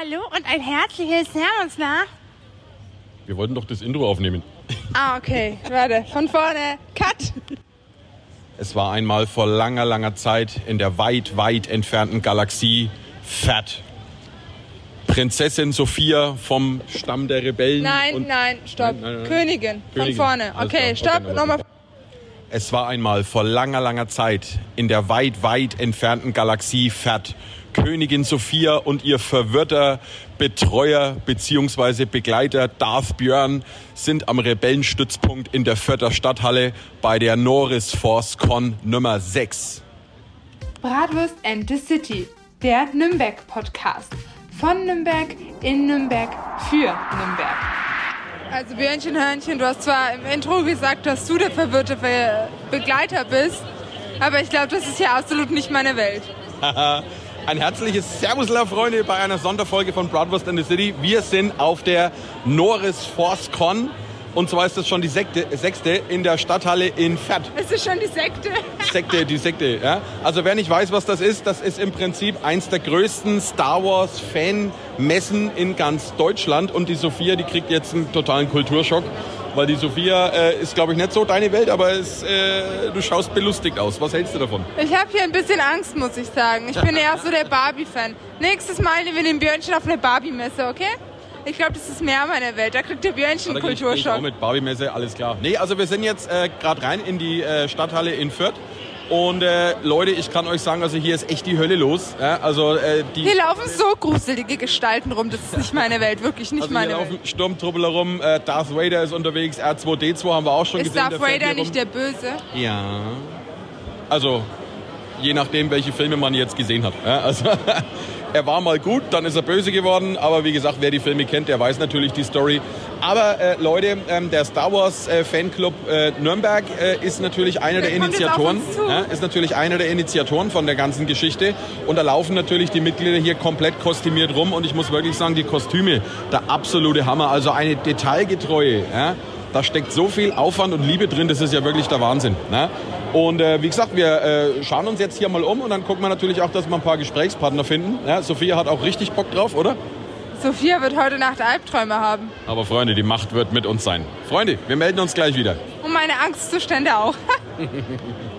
Hallo und ein herzliches Servus, na? Wir wollten doch das Intro aufnehmen. Ah, okay. Warte, von vorne. Cut. Es war einmal vor langer, langer Zeit in der weit, weit entfernten Galaxie Fett. Prinzessin Sophia vom Stamm der Rebellen. Nein, nein, stopp. Nein, nein, nein. Königin, Königin. von vorne. Okay, stopp. Okay, Nochmal. Es war einmal vor langer, langer Zeit in der weit, weit entfernten Galaxie Fett. Königin Sophia und ihr verwirrter Betreuer bzw. Begleiter Darth Björn sind am Rebellenstützpunkt in der Vierter Stadthalle bei der Norris Force Con Nummer 6. Bratwurst and the City, der Nürnberg-Podcast. Von Nürnberg, in Nürnberg, für Nürnberg. Also Björnchen, Hörnchen, du hast zwar im Intro gesagt, dass du der verwirrte Be Begleiter bist, aber ich glaube, das ist ja absolut nicht meine Welt. Ein herzliches Servusler, Freunde, bei einer Sonderfolge von Bratwurst in the City. Wir sind auf der Norris Force Con. Und zwar ist das schon die Sekte, sechste in der Stadthalle in Fett. Es ist schon die Sekte. Sekte, die Sekte, ja. Also wer nicht weiß, was das ist, das ist im Prinzip eins der größten Star Wars Fan-Messen in ganz Deutschland. Und die Sophia, die kriegt jetzt einen totalen Kulturschock. Weil die Sophia äh, ist, glaube ich, nicht so deine Welt, aber es, äh, du schaust belustigt aus. Was hältst du davon? Ich habe hier ein bisschen Angst, muss ich sagen. Ich bin eher so der Barbie-Fan. Nächstes Mal nehmen wir den Björnchen auf eine Barbie-Messe, okay? Ich glaube, das ist mehr meine Welt. Da kriegt der Björnchen Kulturschock. mit Barbie-Messe, alles klar. Nee, also wir sind jetzt äh, gerade rein in die äh, Stadthalle in Fürth. Und äh, Leute, ich kann euch sagen, also hier ist echt die Hölle los. Ja, also äh, die Hier laufen so gruselige Gestalten rum. Das ist nicht meine Welt, wirklich nicht also hier meine laufen Welt. Sturmtruppler rum, äh, Darth Vader ist unterwegs, R2D2 haben wir auch schon Ist gesehen. Darth der fährt Vader hier nicht der Böse? Ja. Also, je nachdem, welche Filme man jetzt gesehen hat. Ja, also, er war mal gut, dann ist er böse geworden. Aber wie gesagt, wer die Filme kennt, der weiß natürlich die Story. Aber äh, Leute, ähm, der Star Wars äh, Fanclub äh, Nürnberg äh, ist natürlich einer der, Der Initiatoren. ist natürlich einer der Initiatoren von der ganzen Geschichte. Und da laufen natürlich die Mitglieder hier komplett kostümiert rum. Und ich muss wirklich sagen, die Kostüme, der absolute Hammer. Also eine Detailgetreue. Ja? Da steckt so viel Aufwand und Liebe drin, das ist ja wirklich der Wahnsinn. Ne? Und äh, wie gesagt, wir äh, schauen uns jetzt hier mal um und dann gucken wir natürlich auch, dass wir ein paar Gesprächspartner finden. Ja, Sophia hat auch richtig Bock drauf, oder? Sophia wird heute Nacht Albträume haben. Aber Freunde, die Macht wird mit uns sein. Freunde, wir melden uns gleich wieder. Und meine Angstzustände auch.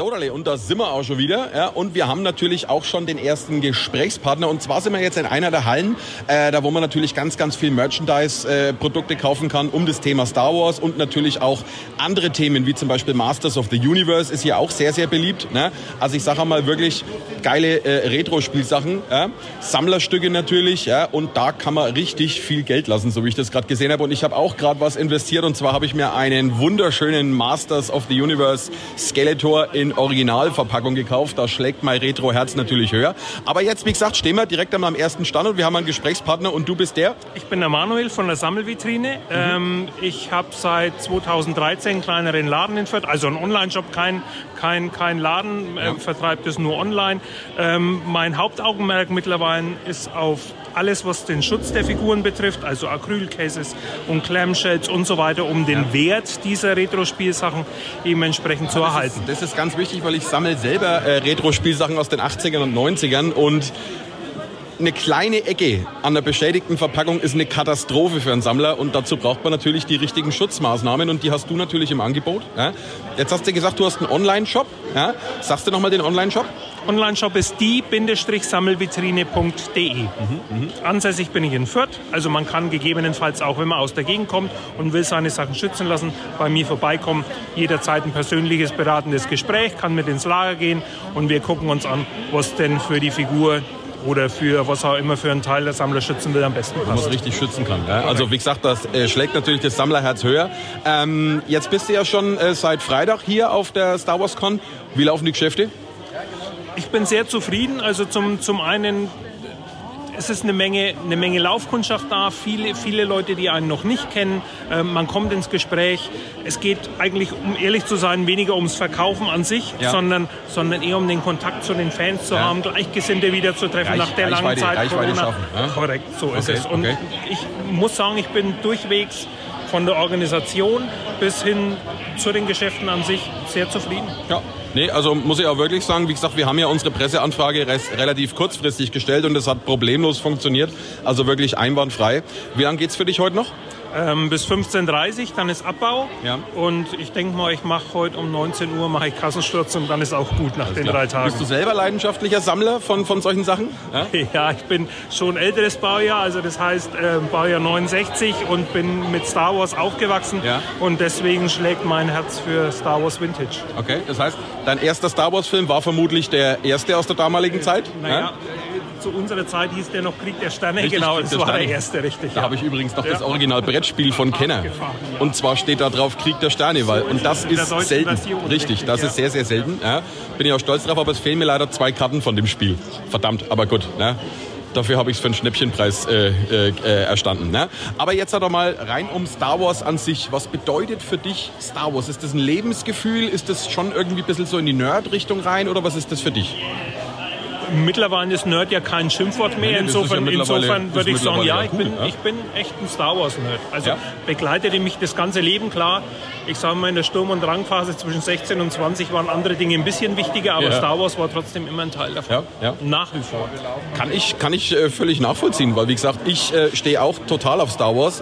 So, Dale, und da sind wir auch schon wieder. Ja, und wir haben natürlich auch schon den ersten Gesprächspartner. Und zwar sind wir jetzt in einer der Hallen, äh, da wo man natürlich ganz, ganz viel Merchandise-Produkte kaufen kann um das Thema Star Wars und natürlich auch andere Themen, wie zum Beispiel Masters of the Universe, ist hier auch sehr, sehr beliebt. Ne? Also ich sage mal wirklich geile äh, Retro-Spielsachen, ja? Sammlerstücke natürlich. Ja? Und da kann man richtig viel Geld lassen, so wie ich das gerade gesehen habe. Und ich habe auch gerade was investiert. Und zwar habe ich mir einen wunderschönen Masters of the Universe Skeletor in Originalverpackung gekauft. Da schlägt mein Retro-Herz natürlich höher. Aber jetzt, wie gesagt, stehen wir direkt einmal am ersten Stand und wir haben einen Gesprächspartner und du bist der? Ich bin der Manuel von der Sammelvitrine. Ähm, ich habe seit 2013 einen kleineren Laden in Fürth, also einen Online-Shop, kein, kein, kein Laden, äh, vertreibt es nur online. Ähm, mein Hauptaugenmerk mittlerweile ist auf alles, was den Schutz der Figuren betrifft, also Acrylcases und Clamshells und so weiter, um den Wert dieser Retro-Spielsachen eben entsprechend zu erhalten. Das ist ganz wichtig, weil ich sammle selber äh, Retro-Spielsachen aus den 80ern und 90ern und eine kleine Ecke an der beschädigten Verpackung ist eine Katastrophe für einen Sammler und dazu braucht man natürlich die richtigen Schutzmaßnahmen und die hast du natürlich im Angebot. Ja? Jetzt hast du gesagt, du hast einen Online-Shop. Ja? Sagst du nochmal den Online-Shop? Online-Shop ist die-sammelvitrine.de. Ansässig bin ich in Fürth, also man kann gegebenenfalls auch, wenn man aus der Gegend kommt und will seine Sachen schützen lassen, bei mir vorbeikommen. Jederzeit ein persönliches beratendes Gespräch, kann mit ins Lager gehen und wir gucken uns an, was denn für die Figur oder für was auch immer für einen Teil der Sammler schützen will am besten Wo man es passt. richtig schützen kann. Ja? Also wie gesagt, das äh, schlägt natürlich das Sammlerherz höher. Ähm, jetzt bist du ja schon äh, seit Freitag hier auf der Star Wars Con. Wie laufen die Geschäfte? Ich bin sehr zufrieden. Also zum, zum einen es ist eine Menge, eine Menge Laufkundschaft da, viele, viele Leute, die einen noch nicht kennen. Ähm, man kommt ins Gespräch. Es geht eigentlich, um ehrlich zu sein, weniger ums Verkaufen an sich, Ja. sondern, sondern eher um den Kontakt zu den Fans zu Ja. haben, Gleichgesinnte wieder zu treffen Reich- nach der langen Zeit Reichweite Corona. schaffen, ja? Korrekt, so ist Okay, es. Und okay. ich muss sagen, ich bin durchwegs von der Organisation bis hin zu den Geschäften an sich sehr zufrieden. Ja. Nee, also muss ich auch wirklich sagen, wie gesagt, wir haben ja unsere Presseanfrage relativ kurzfristig gestellt und es hat problemlos funktioniert. Also wirklich einwandfrei. Wie lange geht's für dich heute noch? Ähm, bis 15.30 Uhr, dann ist Abbau. Ja. Und ich denke mal, ich mache heute um 19 Uhr mache ich Kassensturz und dann ist auch gut nach Alles den klar. drei Tagen. Bist du selber leidenschaftlicher Sammler von, von solchen Sachen? Ja? ja, ich bin schon älteres Baujahr, also das heißt äh, Baujahr 69 und bin mit Star Wars aufgewachsen ja. und deswegen schlägt mein Herz für Star Wars Vintage. Okay, das heißt, dein erster Star Wars Film war vermutlich der erste aus der damaligen Zeit? Naja, ja? Zu unserer Zeit hieß der noch Krieg der Sterne. Richtig, genau, das war Sterne. der erste, richtig. Da ja. habe ich übrigens noch ja. das Original Brettspiel von Kenner. Ja. Und zwar steht da drauf Krieg der Sterne, weil und das ist selten. Version, richtig, das ist sehr, sehr selten. Bin ich auch stolz drauf, aber es fehlen mir leider zwei Karten von dem Spiel. Verdammt, aber gut. Ne? Dafür habe ich es für einen Schnäppchenpreis äh, äh, äh, erstanden. Ne? Aber jetzt hat er mal rein um Star Wars an sich. Was bedeutet für dich Star Wars? Ist das ein Lebensgefühl? Ist das schon irgendwie ein bisschen so in die Nerd-Richtung rein oder was ist das für dich? Mittlerweile ist Nerd ja kein Schimpfwort mehr. Insofern, ja insofern würde ich sagen, ja, ich, bin, ja? ich bin echt ein Star Wars-Nerd. Also ja. begleitete mich das ganze Leben, klar. Ich sage mal, in der Sturm- und Drangphase zwischen 16 und 20 waren andere Dinge ein bisschen wichtiger, aber Star Wars war trotzdem immer ein Teil davon. Nach wie vor. Kann ich, kann ich äh, völlig nachvollziehen, weil wie gesagt, ich äh, stehe auch total auf Star Wars.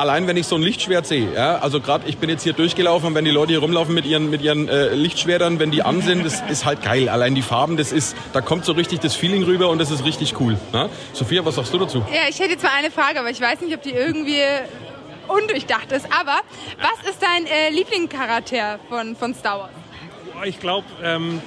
Allein wenn ich so ein Lichtschwert sehe, ja, also gerade ich bin jetzt hier durchgelaufen und wenn die Leute hier rumlaufen mit ihren, mit ihren äh, Lichtschwertern, wenn die an sind, das ist halt geil. Allein die Farben, das ist, da kommt so richtig das Feeling rüber und das ist richtig cool. Ne? Sophia, was sagst du dazu? Ja, ich hätte jetzt mal eine Frage, aber ich weiß nicht, ob die irgendwie undurchdacht ist. Aber was ist dein äh, Lieblingscharakter von, von Star Wars? Ich glaube, ähm,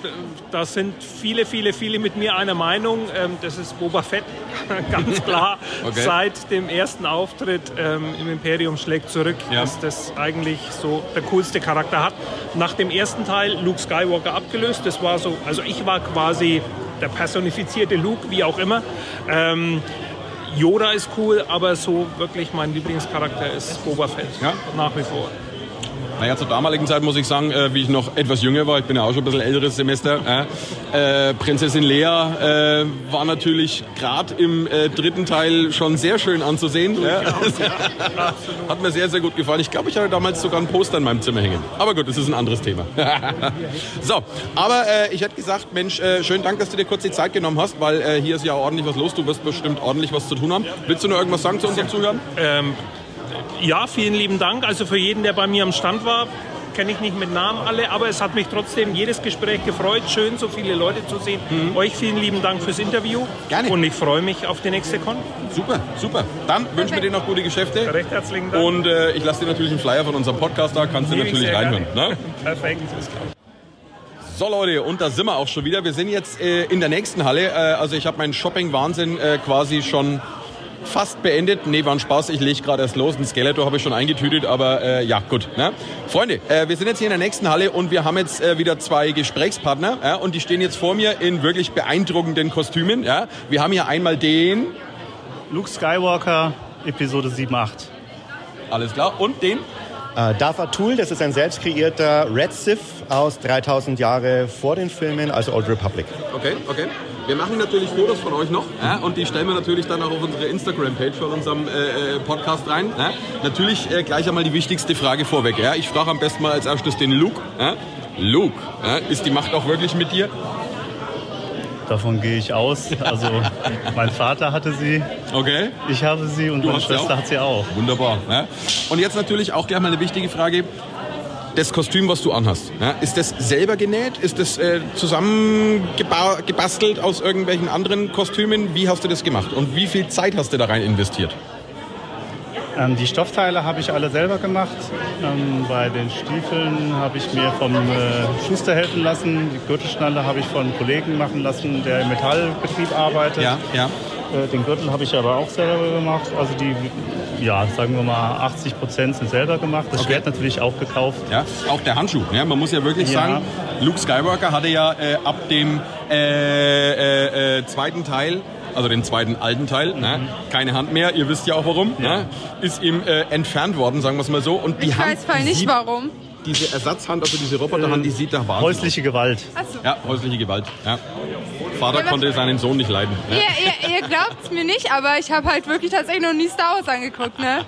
da sind viele, viele, viele mit mir einer Meinung. Ähm, das ist Boba Fett, ganz klar. okay. Seit dem ersten Auftritt ähm, im Imperium schlägt zurück, ja. dass das eigentlich so der coolste Charakter hat. Nach dem ersten Teil Luke Skywalker abgelöst. Das war so, also ich war quasi der personifizierte Luke, wie auch immer. Ähm, Yoda ist cool, aber so wirklich mein Lieblingscharakter ist Boba Fett. Ja? Nach wie vor. Naja, zur damaligen Zeit muss ich sagen, äh, wie ich noch etwas jünger war, ich bin ja auch schon ein bisschen älteres Semester, äh, Prinzessin Lea äh, war natürlich gerade im äh, dritten Teil schon sehr schön anzusehen. Hat mir sehr, sehr gut gefallen. Ich glaube, ich hatte damals sogar ein Poster in meinem Zimmer hängen. Aber gut, das ist ein anderes Thema. so, aber äh, ich hätte gesagt, Mensch, äh, schönen Dank, dass du dir kurz die Zeit genommen hast, weil hier ist ja ordentlich was los. Du wirst bestimmt ordentlich was zu tun haben. Willst du noch irgendwas sagen zu unseren Zuhörern? Ähm, ja, vielen lieben Dank. Also für jeden, der bei mir am Stand war, kenne ich nicht mit Namen alle, aber es hat mich trotzdem jedes Gespräch gefreut. Schön, so viele Leute zu sehen. Mhm. Euch vielen lieben Dank fürs Interview. Gerne. Und ich freue mich auf die nächste Con. Super, super. Dann wünschen wir dir noch gute Geschäfte. Recht herzlichen Dank. Und äh, ich lasse dir natürlich einen Flyer von unserem Podcast da, kannst du natürlich reinhören. Ne? Perfekt, ist klar. So Leute, und da sind wir auch schon wieder. Wir sind jetzt äh, in der nächsten Halle. Äh, also ich habe meinen Shopping-Wahnsinn äh, quasi schon fast beendet. Nee, war ein Spaß. Ich lege gerade erst los. Ein Skeletor habe ich schon eingetütet, aber äh, ja, gut. Ne? Freunde, äh, wir sind jetzt hier in der nächsten Halle und wir haben jetzt äh, wieder zwei Gesprächspartner ja, und die stehen jetzt vor mir in wirklich beeindruckenden Kostümen. Ja? Wir haben hier einmal den... Luke Skywalker, Episode 7-8. Alles klar. Und den? Uh, Darth Atul, das ist ein selbst kreierter Red Sith aus 3000 Jahre vor den Filmen, also Old Republic. Okay, okay. Wir machen natürlich Fotos von euch noch ja, und die stellen wir natürlich dann auch auf unsere Instagram-Page von unserem äh, äh, Podcast rein. Ja. Natürlich äh, gleich einmal die wichtigste Frage vorweg. Ja. Ich frage am besten mal als erstes den Luke. Luke, ist die Macht auch wirklich mit dir? Davon gehe ich aus. Also mein Vater hatte sie. Okay. Ich habe sie und du meine Schwester hat sie auch. Wunderbar. Und jetzt natürlich auch gleich mal eine wichtige Frage das Kostüm, was du anhast, ja, ist das selber genäht? Ist das äh, zusammengebastelt aus irgendwelchen anderen Kostümen? Wie hast du das gemacht? Und wie viel Zeit hast du da rein investiert? Ähm, die Stoffteile habe ich alle selber gemacht. Ähm, bei den Stiefeln habe ich mir vom äh, Schuster helfen lassen. Die Gürtelschnalle habe ich von einem Kollegen machen lassen, der im Metallbetrieb arbeitet. Ja, ja. Äh, den Gürtel habe ich aber auch selber gemacht. Also die, ja, sagen wir mal, 80 Prozent sind selber gemacht. Das okay. Schwert natürlich auch gekauft. Ja, auch der Handschuh. Ja, man muss ja wirklich ja. sagen, Luke Skywalker hatte ja äh, ab dem äh, äh, äh zweiten Teil also den zweiten alten Teil, ne? mhm. ne? keine Hand mehr, ihr wisst ja auch warum, ja. Ne? ist ihm äh, entfernt worden, sagen wir es mal so. Und die ich Hand, weiß voll nicht warum. Diese Ersatzhand, also diese Roboterhand, die sieht da wahnsinnig Häusliche Gewalt. So. Ja, häusliche Gewalt. Ja. Vater ja, konnte seinen Sohn nicht leiden. Ne? Ihr, ihr, ihr glaubt es mir nicht, aber ich habe halt wirklich tatsächlich noch nie Star Wars angeguckt. Ne?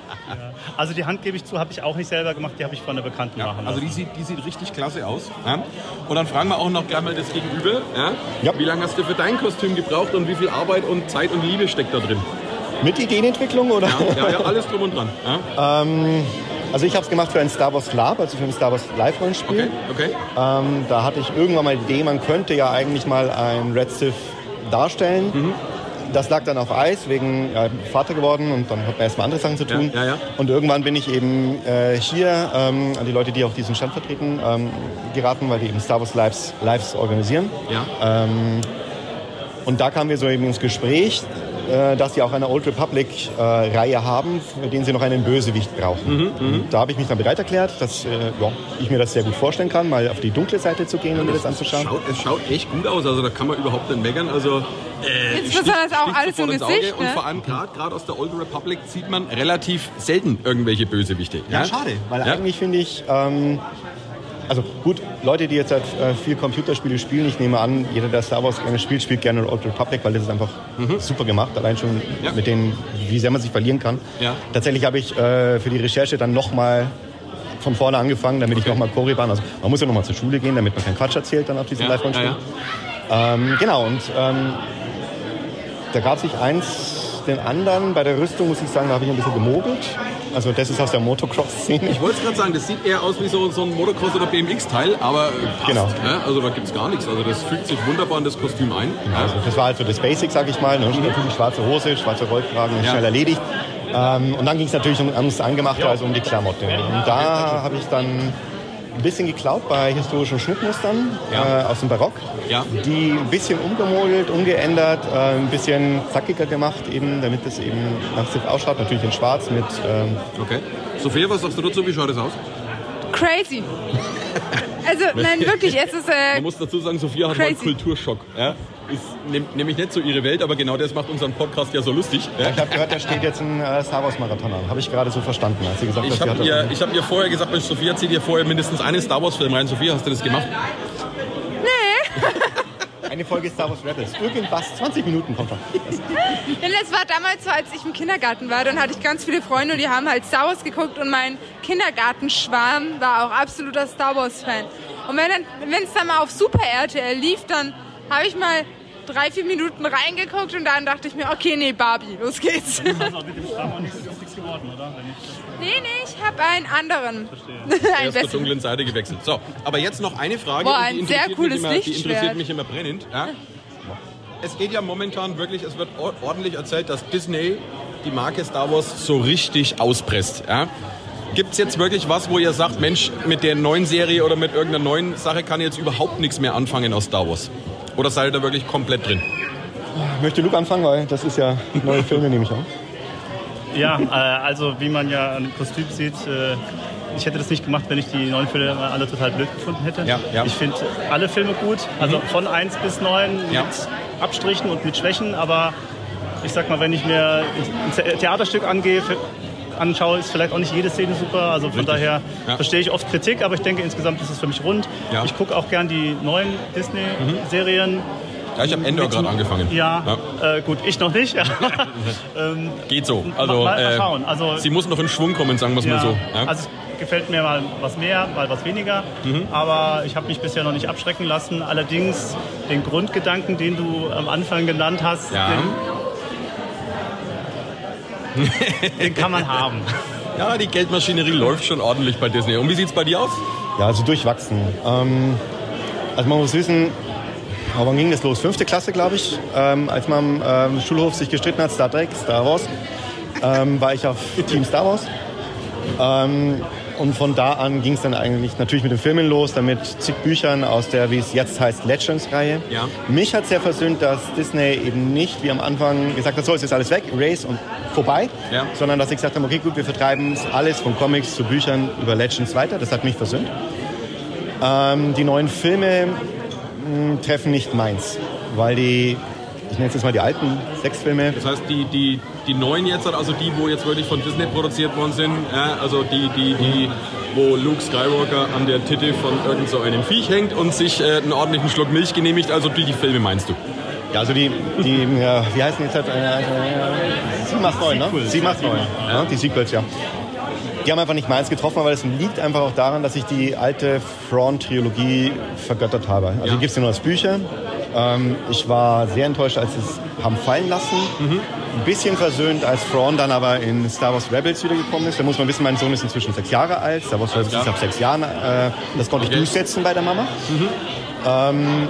Also die Hand gebe ich zu, habe ich auch nicht selber gemacht, die habe ich von einer Bekannten Ja, machen also die sieht, die sieht richtig klasse aus. Ja? Und dann fragen wir auch noch gleich mal das Gegenüber. Ja? Ja. Wie lange hast du für dein Kostüm gebraucht und wie viel Arbeit und Zeit und Liebe steckt da drin? Mit Ideenentwicklung oder? Ja, ja, alles drum und dran. Ja? Also ich habe es gemacht für ein Star Wars Lab, also für ein Star Wars Live-Rollenspiel. Okay, okay. Ähm, da hatte ich irgendwann mal die Idee, man könnte ja eigentlich mal ein Red Sith darstellen. Mhm. Das lag dann auf Eis, wegen ja, Vater geworden und dann hat man erstmal andere Sachen zu tun. Ja, ja. Und irgendwann bin ich eben äh, hier ähm, an die Leute, die auch diesen Stand vertreten, ähm, geraten, weil die eben Star Wars Lives, Lives organisieren. Ja. Ähm, und da kamen wir so eben ins Gespräch, dass sie auch eine Old Republic-Reihe haben, für den sie noch einen Bösewicht brauchen. Und da habe ich mich dann bereit erklärt, dass äh, ja, ich mir das sehr gut vorstellen kann, mal auf die dunkle Seite zu gehen und mir das anzuschauen. Schaut, es schaut echt gut aus, also da kann man überhaupt nicht meckern. Also, äh, Insbesondere ist auch sticht alles im Gesicht, Auge. Und ne? vor allem gerade aus der Old Republic sieht man relativ selten irgendwelche Bösewichte. Ja, schade, weil Ja. eigentlich finde ich, ähm, also gut, Leute, die jetzt halt, äh, viel Computerspiele spielen, ich nehme an, jeder, der Star Wars gerne spielt, spielt gerne Old Republic, weil das ist einfach super gemacht, allein schon Mhm. Ja. mit denen, wie sehr man sich verlieren kann. Ja. Tatsächlich habe ich äh, für die Recherche dann nochmal von vorne angefangen, damit ich nochmal Korriban, also man muss ja nochmal zur Schule gehen, damit man keinen Quatsch erzählt dann auf diesem Ja, Live-Rollenspiel. ja, Ähm, genau, und ähm, da gab sich eins den anderen. Bei der Rüstung muss ich sagen, da habe ich ein bisschen gemogelt. Also das ist aus der Motocross-Szene. Ich wollte es gerade sagen, das sieht eher aus wie so, so ein Motocross- oder BMX-Teil, aber passt. Genau. Ja? Also da gibt es gar nichts. Also das fügt sich wunderbar in das Kostüm ein. Also das war halt so das Basic, sag ich mal. Ne? Natürlich schwarze Hose, schwarzer Rollkragen, Ja. schnell erledigt. Ähm, und dann ging es natürlich um, ums Angemachte, also um die Klamotte. Und da habe ich dann ein bisschen geklaut bei historischen Schnittmustern Ja. äh, aus dem Barock. Ja. Die ein bisschen umgemodelt, umgeändert, äh, ein bisschen zackiger gemacht, eben, damit es eben nach Sith ausschaut. Natürlich in schwarz mit... Ähm, Okay. Sophia, was sagst du dazu? Wie schaut es aus? Crazy. Also, nein, wirklich, es ist. Äh, Man muss dazu sagen, Sophia hat mal einen Crazy. Kulturschock. Ja? Ist nämlich nicht so ihre Welt, aber genau das macht unseren Podcast ja so lustig. Ja? ich habe gehört, da steht jetzt ein äh, Star Wars Marathon an. Habe ich gerade so verstanden, als sie gesagt hat, Ich sie habe hat ihr, ich hab ihr vorher gesagt, Mensch, Sophia, zieh dir vorher mindestens einen Star Wars-Film rein. Sophia, hast du das gemacht? eine Folge Star Wars Rebels. Irgendwas, 20 Minuten kommt schon. Denn das war damals so, als ich im Kindergarten war, dann hatte ich ganz viele Freunde und die haben halt Star Wars geguckt und mein Kindergartenschwarm war auch absoluter Star Wars-Fan. Und wenn es dann mal auf Super RTL lief, dann habe ich mal drei, vier Minuten reingeguckt und dann dachte ich mir, okay, nee, Barbie, los geht's. Das ist auch mit dem Stamm auch nichts geworden, oder? Nee, nee, ich habe einen anderen. Er einen ist zur dunklen Seite gewechselt. So, aber jetzt noch eine Frage. Boah, und ein die sehr interessiert cooles mich immer, Die Lichtschwert. interessiert mich immer brennend. Ja? Es geht ja momentan wirklich, es wird or- ordentlich erzählt, dass Disney die Marke Star Wars so richtig auspresst. Ja? Gibt es jetzt wirklich was, wo ihr sagt, Mensch, mit der neuen Serie oder mit irgendeiner neuen Sache kann jetzt überhaupt nichts mehr anfangen aus Star Wars? Oder seid ihr da wirklich komplett drin? Möchte Luke anfangen, weil das ist ja neue Filme, nehme ich an. Ja, äh, also wie man ja an dem Kostüm sieht, äh, ich hätte das nicht gemacht, wenn ich die neuen Filme alle total blöd gefunden hätte. Ja, ja. Ich finde alle Filme gut, also von 1 bis 9 Ja. mit Abstrichen und mit Schwächen, aber ich sag mal, wenn ich mir ein The- Theaterstück angehe, anschaue, ist vielleicht auch nicht jede Szene super. Also von Richtig. daher Ja. verstehe ich oft Kritik, aber ich denke insgesamt ist es für mich rund. Ja. Mhm. Ich gucke auch gern die neuen Disney-Serien. Ja, ich habe Endor gerade angefangen. Ja, Äh, gut, ich noch nicht. ähm, Geht so. Also, mal, mal äh, schauen. Also, Sie muss noch in Schwung kommen, sagen wir es mal so. Ja? Also es gefällt mir mal was mehr, mal was weniger. Mhm. Aber ich habe mich bisher noch nicht abschrecken lassen. Allerdings den Grundgedanken, den du am Anfang genannt hast, Ja. den, den kann man haben. ja, die Geldmaschinerie läuft schon ordentlich bei Disney. Und wie sieht es bei dir aus? Ja, also durchwachsen. Ähm, also man muss wissen, aber wann ging das los? Fünfte Klasse, glaube ich, ähm, als man am ähm, Schulhof sich gestritten hat, Star Trek, Star Wars, ähm, war ich auf Team Star Wars. Und von da an ging es dann eigentlich natürlich mit den Filmen los, dann mit zig Büchern aus der, wie es jetzt heißt, Legends-Reihe. Ja. Mich hat sehr versöhnt, dass Disney eben nicht wie am Anfang gesagt hat, so, es ist alles weg, Race und vorbei, Ja. sondern dass sie gesagt haben, okay, gut, wir vertreiben es alles von Comics zu Büchern über Legends weiter. Das hat mich versöhnt. Ähm, die neuen Filme mh, treffen nicht meins, weil die, ich nenne es jetzt mal die alten sechs Filme, Das heißt, die, die, die neuen jetzt, also die, wo jetzt wirklich von Disney produziert worden sind, ja, also die, die, die, wo Luke Skywalker an der Titel von irgend so einem Viech hängt und sich äh, einen ordentlichen Schluck Milch genehmigt, also die, die Filme meinst du? ja, also die, die ja, wie heißen die jetzt? Halt, äh, äh, 7, 8, 9, ne? 7, 8, 9, ja, die Sequels, ja. die haben einfach nicht meins getroffen, aber es liegt einfach auch daran, dass ich die alte Thrawn-Trilogie vergöttert habe. Also Ja. die gibt es ja nur als Bücher. Ähm, ich war sehr enttäuscht, als sie es haben fallen lassen. Mhm. Ein bisschen versöhnt, als Thrawn dann aber in Star Wars Rebels wiedergekommen ist. Da muss man wissen, mein Sohn ist inzwischen sechs Jahre alt. Star Wars Rebels ist ab sechs Jahren. Äh, das konnte Okay. ich durchsetzen bei der Mama. Ähm,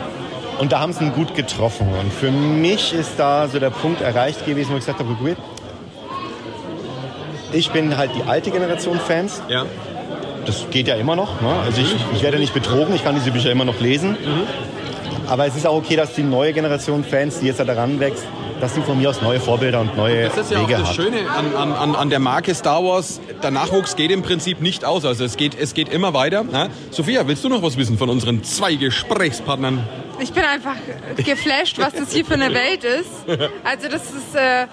und da haben sie ihn gut getroffen. Und für mich ist da so der Punkt erreicht gewesen, wo ich gesagt habe, gut, ich bin halt die alte Generation Fans. Ja. Das geht ja immer noch. Ne? Also ich, ich werde nicht betrogen, ich kann diese Bücher immer noch lesen. Aber es ist auch okay, dass die neue Generation Fans, die jetzt da daran wächst, dass sie von mir aus neue Vorbilder und neue Das ist ja auch Wege das hat. Schöne an, an, an, an der Marke Star Wars. Der Nachwuchs geht im Prinzip nicht aus. Also es geht, es geht immer weiter. Ne? Sophia, willst du noch was wissen von unseren zwei Gesprächspartnern? Ich bin einfach geflasht, was das hier für eine Welt ist. Also das ist... Äh,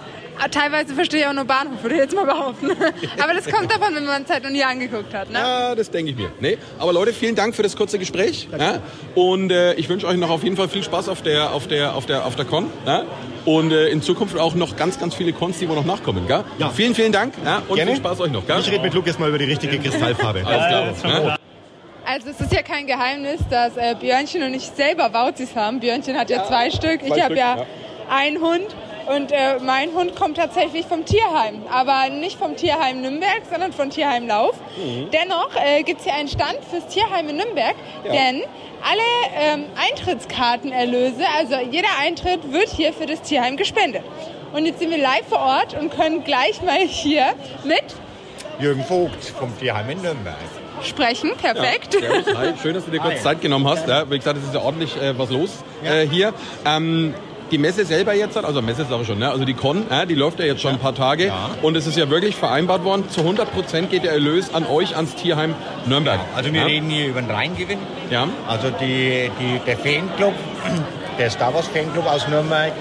Teilweise verstehe ich auch nur Bahnhof, würde ich jetzt mal behaupten. Aber das kommt davon, wenn man es halt noch nie angeguckt hat. Ne? Ja, das denke ich mir. Nee, aber Leute, vielen Dank für das kurze Gespräch. Ja? Und äh, ich wünsche euch noch auf jeden Fall viel Spaß auf der, auf der, auf der, auf der Con. Ja? Und äh, in Zukunft auch noch ganz, ganz viele Cons, die wo noch nachkommen. Gell? Ja. Vielen, vielen Dank ja? und Gerne. viel Spaß euch noch. Gell? Ich rede mit Lukas mal über die richtige Kristallfarbe. Alles klar. Also es ist ja kein Geheimnis, dass äh, Björnchen und ich selber Wauzis haben. Björnchen hat ja, zwei Stück, ich habe ja. einen Hund. Und äh, mein Hund kommt tatsächlich vom Tierheim. Aber nicht vom Tierheim Nürnberg, sondern von Tierheim Lauf. Mhm. Dennoch äh, gibt es hier einen Stand fürs Tierheim in Nürnberg. Denn alle ähm, Eintrittskartenerlöse, also jeder Eintritt wird hier für das Tierheim gespendet. Und jetzt sind wir live vor Ort und können gleich mal hier mit Jürgen Vogt vom Tierheim in Nürnberg. sprechen. Perfekt. Servus, hi. Schön, dass du dir kurz Zeit genommen hast. Ja, wie gesagt, es ist ja ordentlich äh, was los äh, hier. Ähm, die Messe selber jetzt, also Messe sage ich schon, ne? also die Con, ja, die läuft ja jetzt schon ein paar Tage. Ja. Und es ist ja wirklich vereinbart worden, zu 100 Prozent geht der Erlös an euch, ans Tierheim Nürnberg. Also wir ja? reden hier über den Reingewinn. Ja. Also die, die, der Fanclub, der Star Wars Fanclub aus Nürnberg,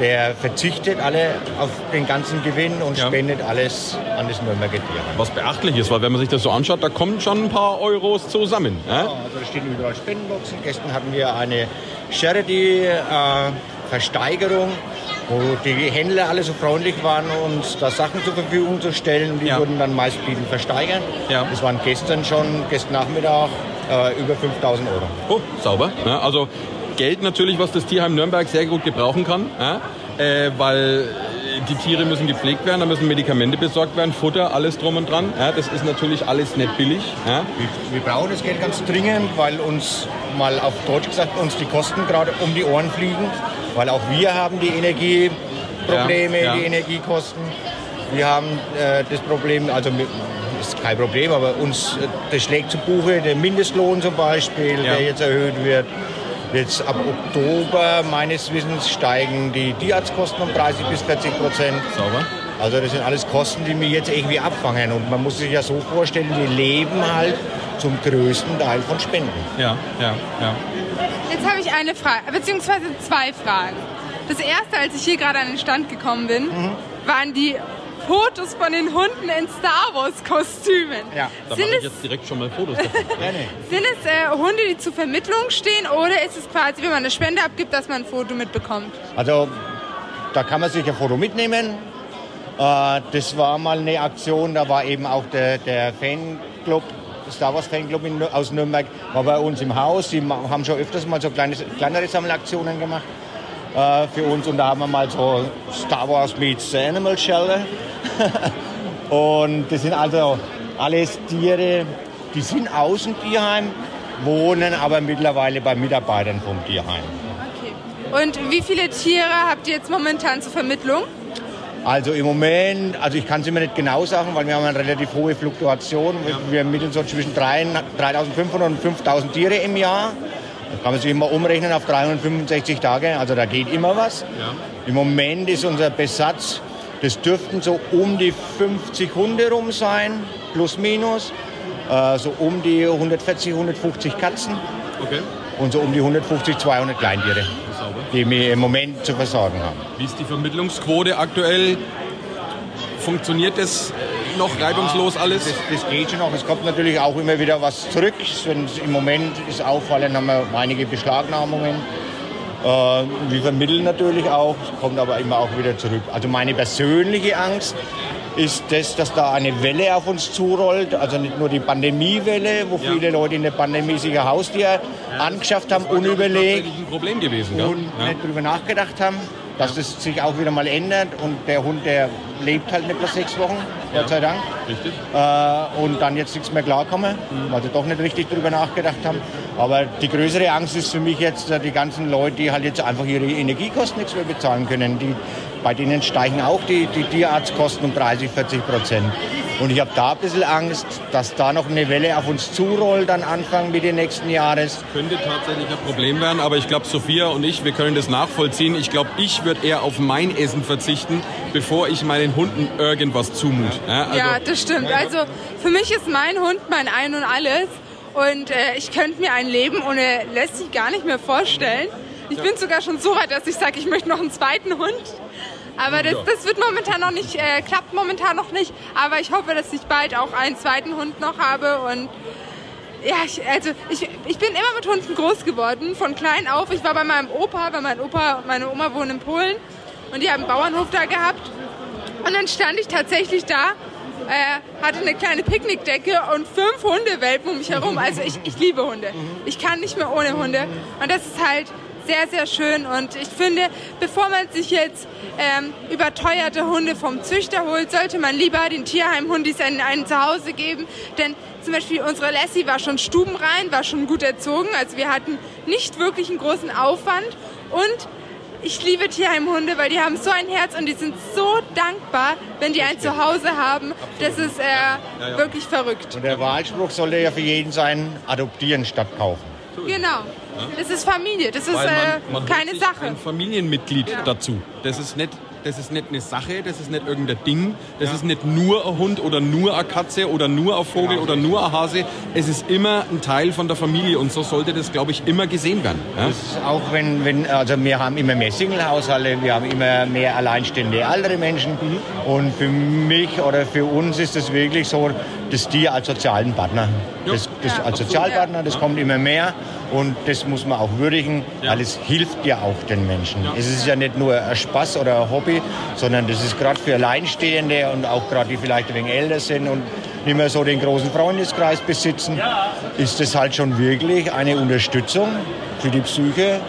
der verzichtet alle auf den ganzen Gewinn und Ja. spendet alles an das Nürnberger Tierheim. Was beachtlich ist, weil wenn man sich das so anschaut, da kommen schon ein paar Euros zusammen. Ja? Also da stehen überall Spendenboxen. Gestern hatten wir eine Charity-Versteigerung, wo die Händler alle so freundlich waren, uns da Sachen zur Verfügung zu stellen. Und die Ja. wurden dann meistbietend versteigert. Ja. Das waren gestern schon, gestern Nachmittag, äh, über 5000 Euro. Oh, sauber. Ja, also Geld natürlich, was das Tierheim Nürnberg sehr gut gebrauchen kann, äh, weil die Tiere müssen gepflegt werden, da müssen Medikamente besorgt werden, Futter, alles drum und dran. Ja? Das ist natürlich alles nicht billig. Ja? Wir, wir brauchen das Geld ganz dringend, weil uns mal auf Deutsch gesagt uns die Kosten gerade um die Ohren fliegen, weil auch wir haben die Energieprobleme, Ja, die Energiekosten. Wir haben äh, das Problem, also mit, ist kein Problem, aber uns äh, das schlägt zu Buche, der Mindestlohn zum Beispiel, der jetzt erhöht wird. Jetzt ab Oktober meines Wissens steigen die Tierarztkosten um 30 bis 40 Prozent. Sauber. Also das sind alles Kosten, die wir jetzt irgendwie abfangen. Und man muss sich ja so vorstellen, wir leben halt zum größten Teil von Spenden. Ja, ja, ja. Jetzt habe ich eine Frage, beziehungsweise zwei Fragen. Das erste, als ich hier gerade an den Stand gekommen bin, Mhm. waren die Fotos von den Hunden in Star Wars Kostümen. Ja, Da sind, ich es, jetzt direkt schon mal Fotos davon. sind es äh, Hunde, die zur Vermittlung stehen oder ist es quasi, wenn man eine Spende abgibt, dass man ein Foto mitbekommt? Also da kann man sich ein Foto mitnehmen. Äh, das war mal eine Aktion, da war eben auch der, der Fanclub, Star Wars Fanclub in, aus Nürnberg, war bei uns im Haus. Die ma- haben schon öfters mal so kleine, kleinere Sammelaktionen gemacht äh, für uns. Und da haben wir mal so Star Wars meets the Animal Shelter. Und das sind also alles Tiere, die sind aus dem Tierheim, wohnen aber mittlerweile bei Mitarbeitern vom Tierheim. Okay. Und wie viele Tiere habt ihr jetzt momentan zur Vermittlung? Also im Moment, also ich kann es immer nicht genau sagen, weil wir haben eine relativ hohe Fluktuation. Wir- Wir ermitteln so zwischen 3 3.500 und 5.000 Tiere im Jahr. Das kann man sich immer umrechnen auf 365 Tage, also da geht immer was. Im Moment ist unser Besatz, das dürften so um die 50 Hunde rum sein, plus minus. Äh, so um die 140, 150 Katzen Okay, und so um die 150, 200 Kleintiere, sauber. die wir im Moment zu versorgen haben. Wie ist die Vermittlungsquote aktuell? Funktioniert das noch reibungslos alles? Das, das geht schon noch. Es kommt natürlich auch immer wieder was zurück. Es Im Moment ist auffallend, haben wir einige Beschlagnahmungen. Äh, wir vermitteln natürlich auch, es kommt aber immer auch wieder zurück. Also meine persönliche Angst ist das, dass da eine Welle auf uns zurollt. Also nicht nur die Pandemiewelle, wo viele Leute in der Pandemie sich ein Haustier angeschafft haben, unüberlegt ein Problem gewesen. Und nicht drüber nachgedacht haben, dass das sich auch wieder mal ändert. Und der Hund, der lebt halt nicht bloß sechs Wochen, Gott sei Dank. Richtig. Äh, und dann jetzt nichts mehr klarkommen, weil sie doch nicht richtig drüber nachgedacht haben. Aber die größere Angst ist für mich jetzt äh, die ganzen Leute, die halt jetzt einfach ihre Energiekosten nichts mehr bezahlen können. Die, bei denen steigen auch die, die Tierarztkosten um 30, 40 Prozent. Und ich habe da ein bisschen Angst, dass da noch eine Welle auf uns zurollt an Anfang Mitte nächsten Jahres. Könnte tatsächlich ein Problem werden, aber ich glaube, Sophia und ich, wir können das nachvollziehen. Ich glaube, ich würde eher auf mein Essen verzichten, bevor ich meinen Hunden irgendwas zumute. Ja, also, ja, das stimmt. Also für mich ist mein Hund mein Ein und Alles. Und äh, ich könnte mir ein Leben ohne Lassie gar nicht mehr vorstellen. Ich bin sogar schon so weit, dass ich sage, ich möchte noch einen zweiten Hund. Aber das, das wird momentan noch nicht, äh, klappt momentan noch nicht. Aber ich hoffe, dass ich bald auch einen zweiten Hund noch habe. Und ja, ich, also ich, ich bin immer mit Hunden groß geworden, von klein auf. Ich war bei meinem Opa, weil mein Opa und meine Oma wohnen in Polen. Und die haben einen Bauernhof da gehabt. Und dann stand ich tatsächlich da, äh, hatte eine kleine Picknickdecke und fünf Hundewelpen um mich herum. Also ich, ich liebe Hunde. Ich kann nicht mehr ohne Hunde. Und das ist halt sehr, sehr schön. Und ich finde, bevor man sich jetzt ähm, überteuerte Hunde vom Züchter holt, sollte man lieber den Tierheimhundis ein, ein Zuhause geben. Denn zum Beispiel unsere Lassie war schon stubenrein, war schon gut erzogen. Also wir hatten nicht wirklich einen großen Aufwand. Und ich liebe Tierheimhunde, weil die haben so ein Herz und die sind so dankbar, wenn die ein Zuhause haben. Das ist äh, wirklich verrückt. Und der Wahlspruch sollte ja für jeden sein, adoptieren statt kaufen. Genau. Das ist Familie. Das ist Weil man, äh, man holt keine Sache. ein Familienmitglied Ja. dazu. Das ist nicht das ist nicht eine Sache, das ist nicht irgendein Ding, das ist nicht nur ein Hund oder nur eine Katze oder nur ein Vogel oder nur ein Hase. Es ist immer ein Teil von der Familie und so sollte das, glaube ich, immer gesehen werden. Ja? Das ist auch wenn, wenn, also wir haben immer mehr Single-Haushalte, wir haben immer mehr alleinstehende ältere Menschen. Und für mich oder für uns ist es wirklich so, das Tier als sozialen Partner. Das, das Ja, als Sozialpartner, das kommt immer mehr und das muss man auch würdigen, weil es hilft ja auch den Menschen. Es ist ja nicht nur ein Spaß oder ein Hobby, sondern das ist gerade für Alleinstehende und auch gerade die vielleicht ein wenig älter sind und nicht mehr so den großen Freundeskreis besitzen, ist das halt schon wirklich eine Unterstützung für die Psyche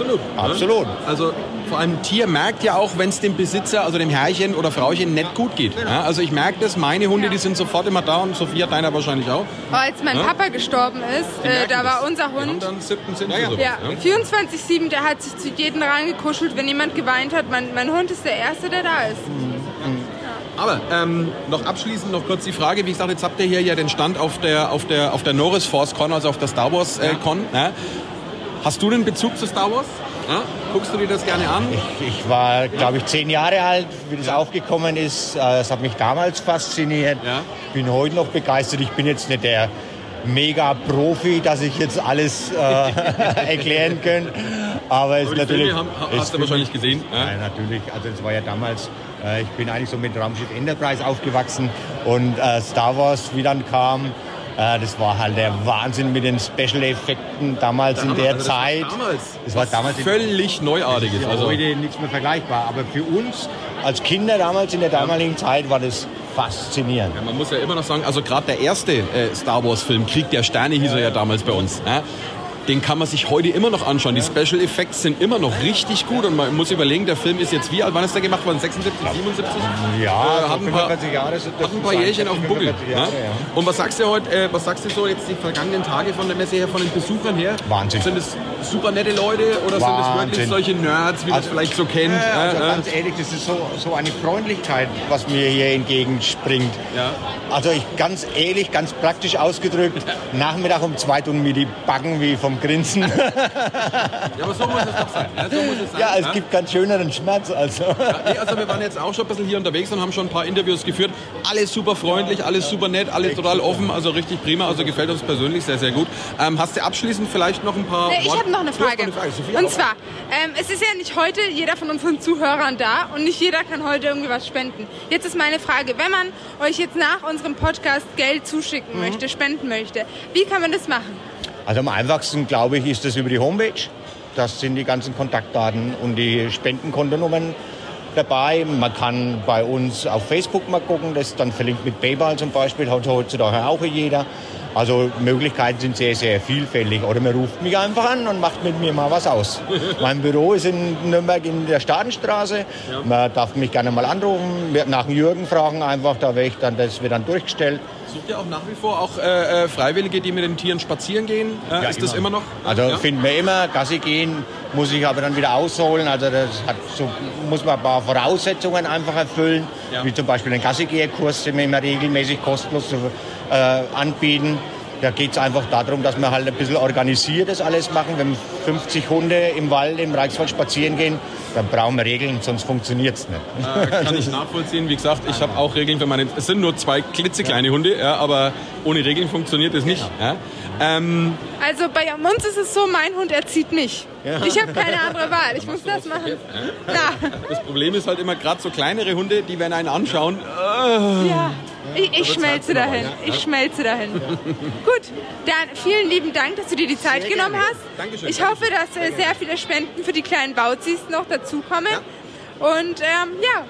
Absolut. Absolut. Also vor allem ein Tier merkt ja auch, wenn es dem Besitzer, also dem Herrchen oder Frauchen nicht gut geht. Ja, also ich merke das, meine Hunde, die sind sofort immer da und Sophia, deiner wahrscheinlich auch. Aber als mein Ja? Papa gestorben ist, äh, da war das. unser Hund. dann siebten Sinn Ja, ja. 24-7, der hat sich zu jedem rangekuschelt, wenn jemand geweint hat. Mein, mein Hund ist der Erste, der da ist. Aber ähm, noch abschließend noch kurz die Frage, wie gesagt, jetzt habt ihr hier ja den Stand auf der, auf der, auf der Norris Force Con, also auf der Star Wars äh, Con. Ja? Hast du den Bezug zu Star Wars? Ja? Guckst du dir das gerne an? Ich war, glaube ich, zehn Jahre alt, wie das aufgekommen ist. Äh, Das hat mich damals fasziniert. Ich bin heute noch begeistert. Ich bin jetzt nicht der Mega-Profi, dass ich jetzt alles äh, erklären könnte. Aber es ist natürlich. Haben, hast du wahrscheinlich gesehen. Ja? Ja, natürlich. Also es war ja damals, äh, ich bin eigentlich so mit Raumschiff Enterprise aufgewachsen und äh, Star Wars, wie dann kam, äh, das war halt der Wahnsinn mit den Special-Effekten damals in der Also das war Zeit. damals Das war damals völlig Neuartiges. ja Also, heute nichts mehr vergleichbar. Aber für uns als Kinder damals in der damaligen Zeit war das faszinierend. Ja, man muss ja immer noch sagen, also gerade der erste äh, Star Wars Film, Krieg der Sterne hieß er ja damals bei uns. Den kann man sich heute immer noch anschauen. Die Special Effects sind immer noch richtig gut und man muss überlegen, der Film ist jetzt wie alt, wann ist der gemacht worden? 76, 77? Ja, Äh, hat ein paar- 45 Jahre Hat ein paar. Jährchen auf dem Buckel. 45 Jahre, ja? Und was sagst du heute, äh, was sagst du so jetzt die vergangenen Tage von der Messe her, von den Besuchern her? Wahnsinn. Sind es super nette Leute oder sind es wirklich Wahnsinn. solche Nerds, wie man es Also- vielleicht so kennt? Ja, also Äh, äh. ganz ehrlich, das ist so, so eine Freundlichkeit, was mir hier entgegenspringt. Ja. Also ich ganz ehrlich, ganz praktisch ausgedrückt, Nachmittag um zwei tun mir die Backen wie vom Grinsen. Ja, aber so muss es doch sein. Ja, so muss es sein. ja, es ja? gibt keinen schöneren Schmerz. Also. Nee, also wir waren jetzt auch schon ein bisschen hier unterwegs und haben schon ein paar Interviews geführt. Alles super freundlich, alles super nett, alles total offen, also richtig prima. Also gefällt uns persönlich sehr, sehr gut. Ähm, hast du abschließend vielleicht noch ein paar Nee, ich habe noch eine Frage. eine Frage. Sophia, und auch? zwar, ähm, es ist ja nicht heute jeder von unseren Zuhörern da und nicht jeder kann heute irgendwie was spenden. Jetzt ist meine Frage, wenn man euch jetzt nach unserem Podcast Geld zuschicken Mhm. möchte, spenden möchte, wie kann man das machen? Also am einfachsten, glaube ich, ist das über die Homepage. Das sind die ganzen Kontaktdaten und die Spendenkontonummern. dabei. Man kann bei uns auf Facebook mal gucken, das ist dann verlinkt mit PayPal zum Beispiel, hat heutzutage auch jeder. Also Möglichkeiten sind sehr, sehr vielfältig. Oder man ruft mich einfach an und macht mit mir mal was aus. mein Büro ist in Nürnberg in der Stadenstraße. Man darf mich gerne mal anrufen, nach dem Jürgen fragen einfach, da werde ich dann, das wird dann durchgestellt. Sucht ihr auch nach wie vor auch äh, äh, Freiwillige, die mit den Tieren spazieren gehen? Äh, Ja, ist das immer noch? Also ja? finden wir immer, Gassi gehen muss ich aber dann wieder ausholen. Also das hat so, muss man ein paar Voraussetzungen einfach erfüllen. Ja. Wie zum Beispiel den Gassi-Geher-Kurs, den wir immer regelmäßig kostenlos zu, äh, anbieten. Da geht es einfach darum, dass wir halt ein bisschen organisiert das alles machen. Wenn 50 Hunde im Wald, im Reichswald spazieren gehen, dann brauchen wir Regeln, sonst funktioniert es nicht. Äh, kann ich nachvollziehen. Wie gesagt, ich habe auch Regeln für meine. Es sind nur zwei klitzekleine Hunde, ja, aber ohne Regeln funktioniert es nicht. Ja. Ähm, Also bei uns ist es so, mein Hund erzieht mich. Ich habe keine andere Wahl. Ich muss das machen. Ja. das Problem ist halt immer gerade so kleinere Hunde, die werden einen anschauen. Ja, ich, ich wird's schmelze halt dahin. ja. Ich schmelze dahin. Gut, dann vielen lieben Dank, dass du dir die Zeit Sehr genommen gerne. hast. Dankeschön, ich hoffe, dass äh, sehr viele Spenden für die kleinen Bauzis noch dazukommen. Und ähm, ja,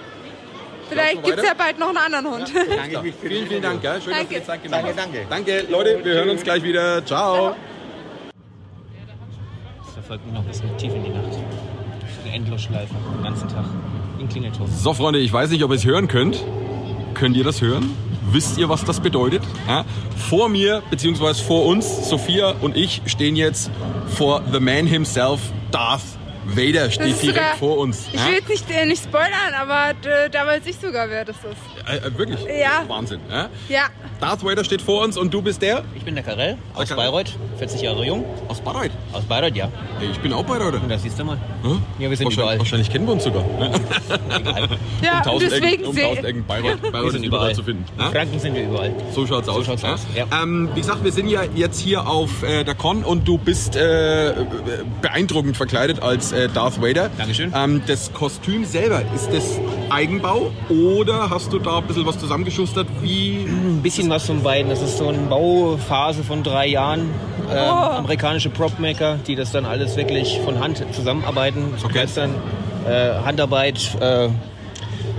vielleicht gibt es ja bald noch einen anderen Hund. Danke mich vielen, vielen Dank. Gell? Schön, dass du Danke. dir Zeit genommen hast. Danke, danke. Danke, Leute. Wir hören uns gleich wieder. Ciao. Das verfolgt mich noch bis tief in die Nacht. Eine Endlosschleife, den ganzen Tag. In Klingelton. So, Freunde, ich weiß nicht, ob ihr es hören könnt. Könnt ihr das hören? Wisst ihr, was das bedeutet? Ja? Vor mir, beziehungsweise vor uns, Sophia und ich, stehen jetzt vor The Man himself, Darth Vader, steht ist direkt sogar- vor uns. Ich ja? will jetzt nicht, äh, nicht spoilern, aber äh, da weiß ich sogar, wer das ist. Äh, äh, wirklich? Ja. Wahnsinn. Ja? Ja, Darth Vader steht vor uns und du bist der? Ich bin der Karel aus Karel. Bayreuth, 40 Jahre jung. Aus Bayreuth. Aus Bayreuth, ja. Ich bin auch Bayreuther. Und das siehst du mal. Hm? Ja, wir sind wahrscheinlich, überall. wahrscheinlich kennen wir uns sogar. Ja Tausend deswegen Ecken, um tausend Ecken Bayreuth. Bayreuth Wir sind überall überall. zu finden. In Ja? Franken sind wir überall. So schaut's aus. schaut's aus, ja. Ähm, wie gesagt, wir sind ja jetzt hier auf äh, der Con und du bist äh, beeindruckend verkleidet als äh, Darth Vader. Dankeschön. Ähm, das Kostüm selber, ist das Eigenbau oder hast du da ein bisschen was zusammengeschustert? Wie? Ein bisschen was von beiden. Das ist so eine Bauphase von drei Jahren. Ähm, Amerikanische Propmaker, die das dann alles wirklich von Hand zusammenarbeiten. Das Okay. Äh, Handarbeit, äh,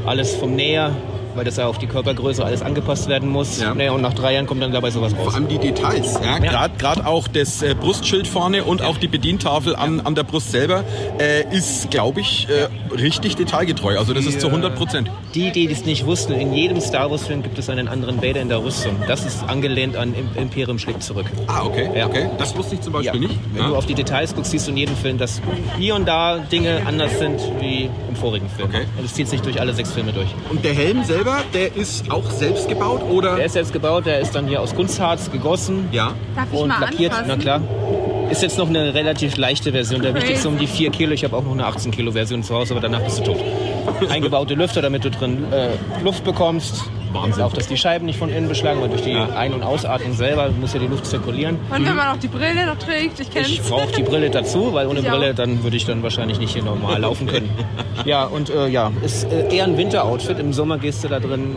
alles vom Näher, weil das ja auf die Körpergröße alles angepasst werden muss. Ja. Naja, und nach drei Jahren kommt dann dabei sowas Vor raus. allem die Details. Ja? Ja. Gerade auch das äh, Brustschild vorne und auch die Bedientafel an, an der Brust selber äh, ist, glaube ich, äh, richtig detailgetreu. Also das ist zu 100 Prozent. Die, die es nicht wussten, in jedem Star Wars Film gibt es einen anderen Vader in der Rüstung. Das ist angelehnt an Im- Imperium schlägt zurück. Ah, okay, Ja. okay. Das wusste ich zum Beispiel Ja. nicht. Wenn du auf die Details guckst, siehst du in jedem Film, dass hier und da Dinge anders sind wie im vorigen Film. Okay. Und es zieht sich durch alle sechs Filme durch. Und der Helm selber, der ist auch selbst gebaut oder? Der ist selbst gebaut, der ist dann hier aus Kunstharz gegossen ja. Darf ich und mal lackiert. anfassen? Na klar. Ist jetzt noch eine relativ leichte Version. Der so um die 4 Kilo. Ich habe auch noch eine 18 Kilo Version zu Hause, aber danach bist du tot. Eingebaute Lüfter, damit du drin äh, Luft bekommst. Wahnsinn. Auch, dass die Scheiben nicht von innen beschlagen, weil durch die Ein- und Ausatmung selber muss ja die Luft zirkulieren. Und wenn man auch die Brille noch trägt, ich kenne Ich brauche die Brille dazu, weil ohne Ich auch. Brille dann würde ich dann wahrscheinlich nicht hier normal laufen können. Ja, und äh, ja, ist äh, eher ein Winteroutfit. Im Sommer gehst du da drin.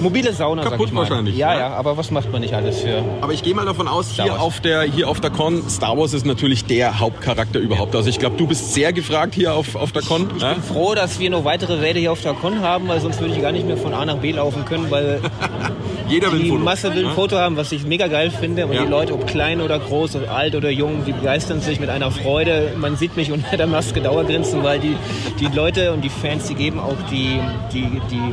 Mobile Sauna, Kaputt ich wahrscheinlich, Ja, ne? ja, aber was macht man nicht alles für? Aber ich gehe mal davon aus, Star hier Wars. auf, der, hier auf der Con, Star Wars ist natürlich der Hauptcharakter überhaupt. Also ich glaube, du bist sehr gefragt hier auf, auf der Con. Ich ja? bin froh, dass wir noch weitere Wälder hier auf der Con haben, weil sonst würde ich gar nicht mehr von A nach B laufen können, weil Jeder will ein die Foto. Masse will ein Ja? Foto haben, was ich mega geil finde. Und Ja. die Leute, ob klein oder groß, ob alt oder jung, die begeistern sich mit einer Freude. Man sieht mich unter der Maske Dauergrinsen, weil die, die Leute und die Fans, die geben auch die, die, die,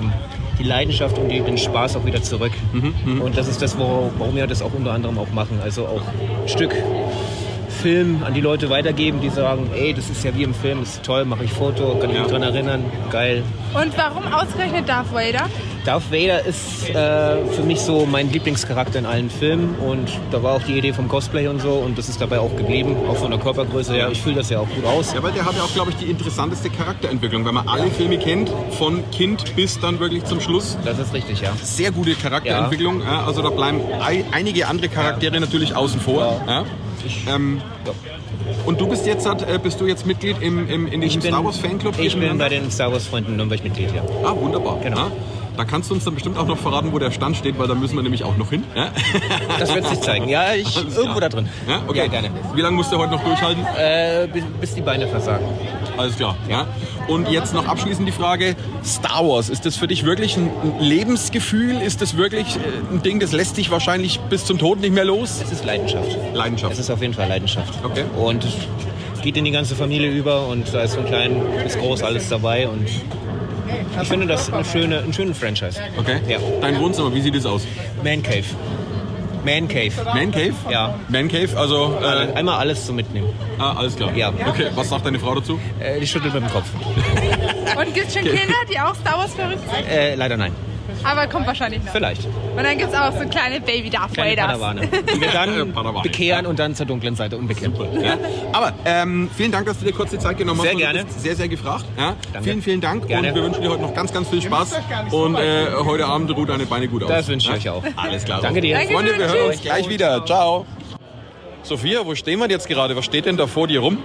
die Leidenschaft und den Spaß auch wieder zurück. Mhm, und das ist das, warum wir das auch unter anderem auch machen. Also auch ein Stück Film an die Leute weitergeben, die sagen, ey, das ist ja wie im Film, das ist toll, mache ich Foto, kann ich Ja. mich dran erinnern, geil. Und warum ausgerechnet Darth Vader? Darth Vader ist äh, für mich so mein Lieblingscharakter in allen Filmen und da war auch die Idee vom Cosplay und so und das ist dabei auch geblieben, auch von der Körpergröße her. Ich fühle das ja auch gut aus. Ja, weil der hat ja auch, glaube ich, die interessanteste Charakterentwicklung. Wenn man alle Filme kennt, von Kind bis dann wirklich zum Schluss. Das ist richtig, ja. Sehr gute Charakterentwicklung. Ja. also da bleiben ei- einige andere Charaktere natürlich außen vor. Ja. Ähm, und du bist jetzt, äh, bist du jetzt Mitglied im, im, in diesem Star Wars Fanclub? ich in bin bei den Star Wars Freunden Nürnberg Mitglied, ja. Ah, wunderbar. Genau. Ja. Da kannst du uns dann bestimmt auch noch verraten, wo der Stand steht, weil da müssen wir nämlich auch noch hin. Ja, Das wird sich zeigen. Ja, ich Alles irgendwo klar. da drin. ja? Okay. Ja, gerne. Wie lange musst du heute noch durchhalten? Äh, bis die Beine versagen. Alles klar. Ja. Und jetzt noch abschließend die Frage, Star Wars, ist das für dich wirklich ein Lebensgefühl? Ist das wirklich äh, ein Ding, das lässt dich wahrscheinlich bis zum Tod nicht mehr los? Es ist Leidenschaft. Leidenschaft. Es ist auf jeden Fall Leidenschaft. Okay. Und geht in die ganze Familie über und da ist von klein bis groß alles dabei und ich finde das eine schöne, ein schönen Franchise. Okay. Ja. Dein Wohnzimmer, wie sieht es aus? Man Cave. Man Cave. Man Cave? Ja. Man Cave, also äh, Einmal alles zum Mitnehmen. ah, alles klar. Ja. Okay, was sagt deine Frau dazu? Äh, die schüttelt mit dem Kopf. Und gibt es schon Kinder, die auch Star Wars verrückt sind? Äh, leider nein. Aber kommt wahrscheinlich noch. Vielleicht. Und dann gibt es auch so kleine Baby Darth Kleine Vaders. Padawane. Die wir dann Padawane. bekehren und dann zur dunklen Seite umbekehren. Ja. Aber ähm, vielen Dank, dass du dir kurz die Zeit genommen hast. Sehr gerne. Sehr, sehr gefragt. Ja. Danke. Vielen, vielen Dank. Gerne. Und wir wünschen dir heute noch ganz, ganz viel Spaß. Und äh, heute Abend ruht deine Beine gut aus. Das wünsche ich Ja? euch auch. Alles klar. Danke dir. Freunde, wir hören uns gleich wieder. Ciao. Sophia, wo stehen wir jetzt gerade? Was steht denn da vor dir rum?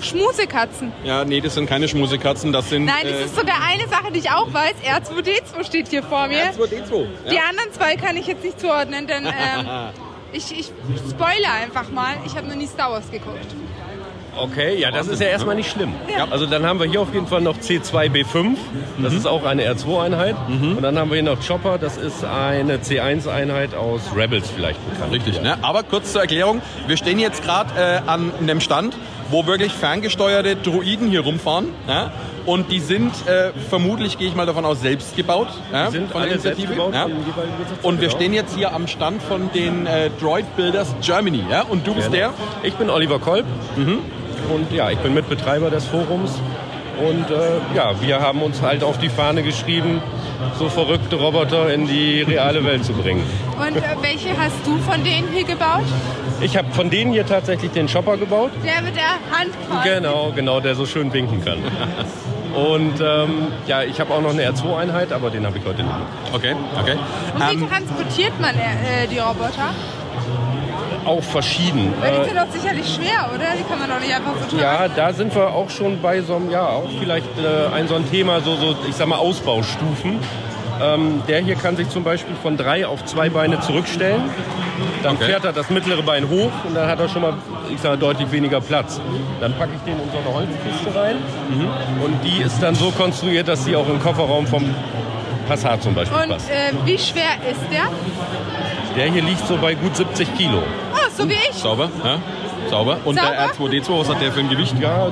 Schmusekatzen. Ja, nee, das sind keine Schmusekatzen, das sind... Nein, das ist sogar eine Sache, die ich auch weiß. R2D2 steht hier vor mir. R2D2. Die anderen zwei kann ich jetzt nicht zuordnen, denn ähm, ich, ich spoilere einfach mal. Ich habe noch nie Star Wars geguckt. Okay, ja, das ist ja erstmal nicht schlimm. Ja. Also dann haben wir hier auf jeden Fall noch C2B5, das ist auch eine R2-Einheit. Und dann haben wir hier noch Chopper, das ist eine C1-Einheit aus Rebels vielleicht bekannt. Richtig, ne? aber kurz zur Erklärung. Wir stehen jetzt gerade äh, an einem Stand, wo wirklich ferngesteuerte Droiden hier rumfahren. Ja? Und die sind äh, vermutlich, gehe ich mal davon aus, selbst gebaut. Ja? Die sind von der Initiative. gebaut Ja? Und wir genau. stehen jetzt hier am Stand von den äh, Droid Builders Germany. Ja? Und du bist der? Ich bin Oliver Kolb und ja, ich bin Mitbetreiber des Forums. Und äh, ja, wir haben uns halt auf die Fahne geschrieben, so verrückte Roboter in die reale Welt zu bringen. Und äh, welche hast du von denen hier gebaut? Ich habe von denen hier tatsächlich den Chopper gebaut. Der mit der Hand quasi. Genau, genau, der so schön winken kann. Und ähm, ja, ich habe auch noch eine R2-Einheit, aber den habe ich heute nicht. Okay, okay. Und wie Ähm, transportiert man äh, die Roboter? Auch verschieden. Weil die Äh, sind doch sicherlich schwer, oder? Die kann man doch nicht einfach so tragen. ja, da sind wir auch schon bei so einem, ja, auch vielleicht äh, ein so ein Thema, so, so ich sag mal Ausbaustufen. Ähm, der hier kann sich zum Beispiel von drei auf zwei Beine zurückstellen. Dann Okay. fährt er das mittlere Bein hoch und dann hat er schon mal, ich sag mal, deutlich weniger Platz. Dann packe ich den in so eine Holzkiste rein und die ist dann so konstruiert, dass sie auch im Kofferraum vom Passat zum Beispiel Und passt. äh, wie schwer ist der? Der hier liegt so bei gut 70 Kilo. Oh, so wie ich. sauber, ja? Sauber. Und der Sauber? R2D2, was hat der für ein Gewicht? Ja, äh,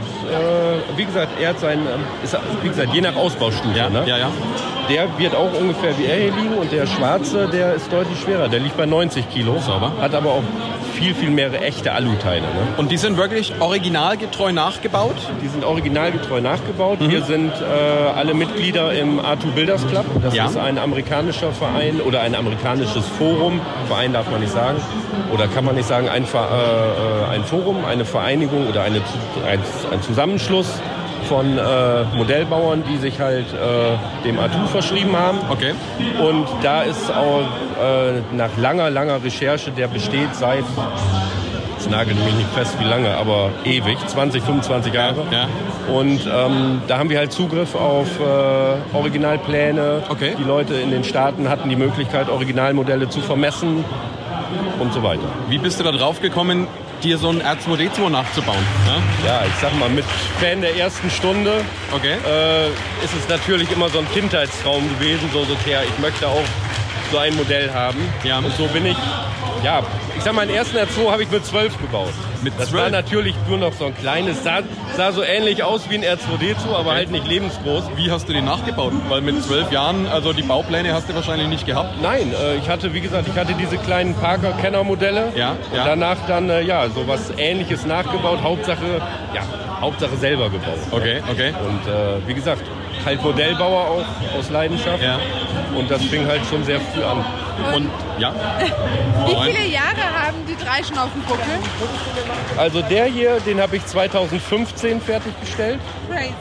wie gesagt, er hat sein, ähm, ist, wie gesagt, je nach Ausbaustufe. Ja, ne? ja, ja. Der wird auch ungefähr wie er hier liegen und der schwarze, der ist deutlich schwerer. Der liegt bei 90 Kilo. Sauber. Hat aber auch viel, viel mehr echte Aluteile. Ne? Und die sind wirklich originalgetreu nachgebaut? Die sind originalgetreu nachgebaut. Wir sind äh, alle Mitglieder im R2 Builders Club. Das Ja. ist ein amerikanischer Verein oder ein amerikanisches Forum. Verein darf man nicht sagen. Oder kann man nicht sagen, ein, äh, äh, ein Forum, eine Vereinigung oder eine, ein, ein Zusammenschluss von äh, Modellbauern, die sich halt äh, dem R2 verschrieben haben. Okay. Und da ist auch äh, nach langer, langer Recherche, der besteht seit, jetzt nagelt mich nicht fest wie lange, aber ewig, 20, 25 Jahre. Ja. Und ähm, da haben wir halt Zugriff auf äh, Originalpläne. Okay. Die Leute in den Staaten hatten die Möglichkeit, Originalmodelle zu vermessen und so weiter. Wie bist du da drauf gekommen, dir so ein R2D2 nachzubauen? Ja? Ja, ich sag mal, mit Fan der ersten Stunde Okay. äh, ist es natürlich immer so ein Kindheitstraum gewesen, so, so der, ich möchte auch so ein Modell haben. Ja. Und so bin ich, ja, ich sag mal, den ersten R2 habe ich mit 12 gebaut. Mit das 12? war natürlich nur noch so ein kleines, sah, sah so ähnlich aus wie ein R2D2, aber halt nicht lebensgroß. Wie hast du den nachgebaut? Weil mit zwölf Jahren, also die Baupläne hast du wahrscheinlich nicht gehabt. Nein, äh, ich hatte, wie gesagt, ich hatte diese kleinen Parker-Kenner-Modelle. Ja, ja. Und danach dann, äh, ja, so was Ähnliches nachgebaut. Hauptsache, ja, Hauptsache selber gebaut. Okay, okay. Und äh, wie gesagt, halt Modellbauer auch aus Leidenschaft. Ja. Und das fing halt schon sehr früh an. Und ja, Wie viele Jahre haben die drei schon auf dem Buckel? Also der hier, den habe ich 2015 fertiggestellt. Crazy.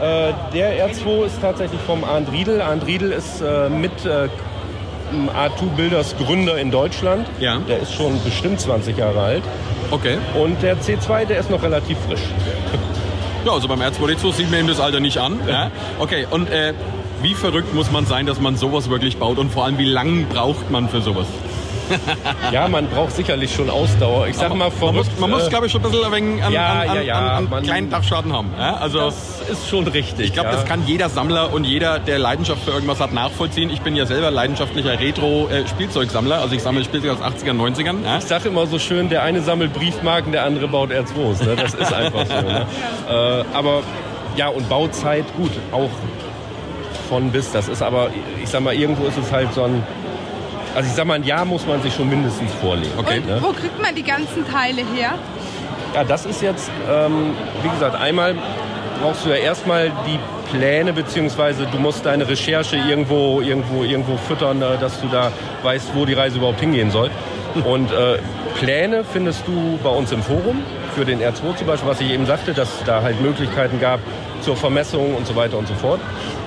Äh, der R2 ist tatsächlich vom Arndt Riedel. Arndt Riedel ist äh, mit äh, R2 Builders Gründer in Deutschland. Ja. Der ist schon bestimmt 20 Jahre alt. okay. Und der C2, der ist noch relativ frisch. Ja, also beim R2D2 sieht man ihm das Alter nicht an. Ja. Okay, und äh, wie verrückt muss man sein, dass man sowas wirklich baut? Und vor allem, wie lange braucht man für sowas? ja, man braucht sicherlich schon Ausdauer. Ich sag mal, Man muss, verrückt, man muss äh, glaube ich, schon ein bisschen ein wenig an, ja, an, an, ja, ja, an, an man- kleinen Dachschaden haben. Ja? Also, das ist schon richtig. ich glaube, ja. das kann jeder Sammler und jeder, der Leidenschaft für irgendwas hat, nachvollziehen. Ich bin ja selber leidenschaftlicher Retro-Spielzeugsammler. Also ich sammle Spielzeug aus 80ern, 90ern. Ja? Ich sage immer so schön, der eine sammelt Briefmarken, der andere baut R2s. Ne? Das ist einfach so. Ne? Äh, aber ja, und Bauzeit, gut, auch von bis. Das ist aber, ich sag mal, irgendwo ist es halt so ein. Also ich sag mal, ein Jahr muss man sich schon mindestens vorlegen. Okay. Und Ne? wo kriegt man die ganzen Teile her? Ja, das ist jetzt, ähm, wie gesagt, einmal brauchst du ja erstmal die Pläne, beziehungsweise du musst deine Recherche irgendwo, irgendwo, irgendwo füttern, äh, dass du da weißt, wo die Reise überhaupt hingehen soll. Und äh, Pläne findest du bei uns im Forum, für den R2 zum Beispiel, was ich eben sagte, dass da halt Möglichkeiten gab zur Vermessung und so weiter und so fort.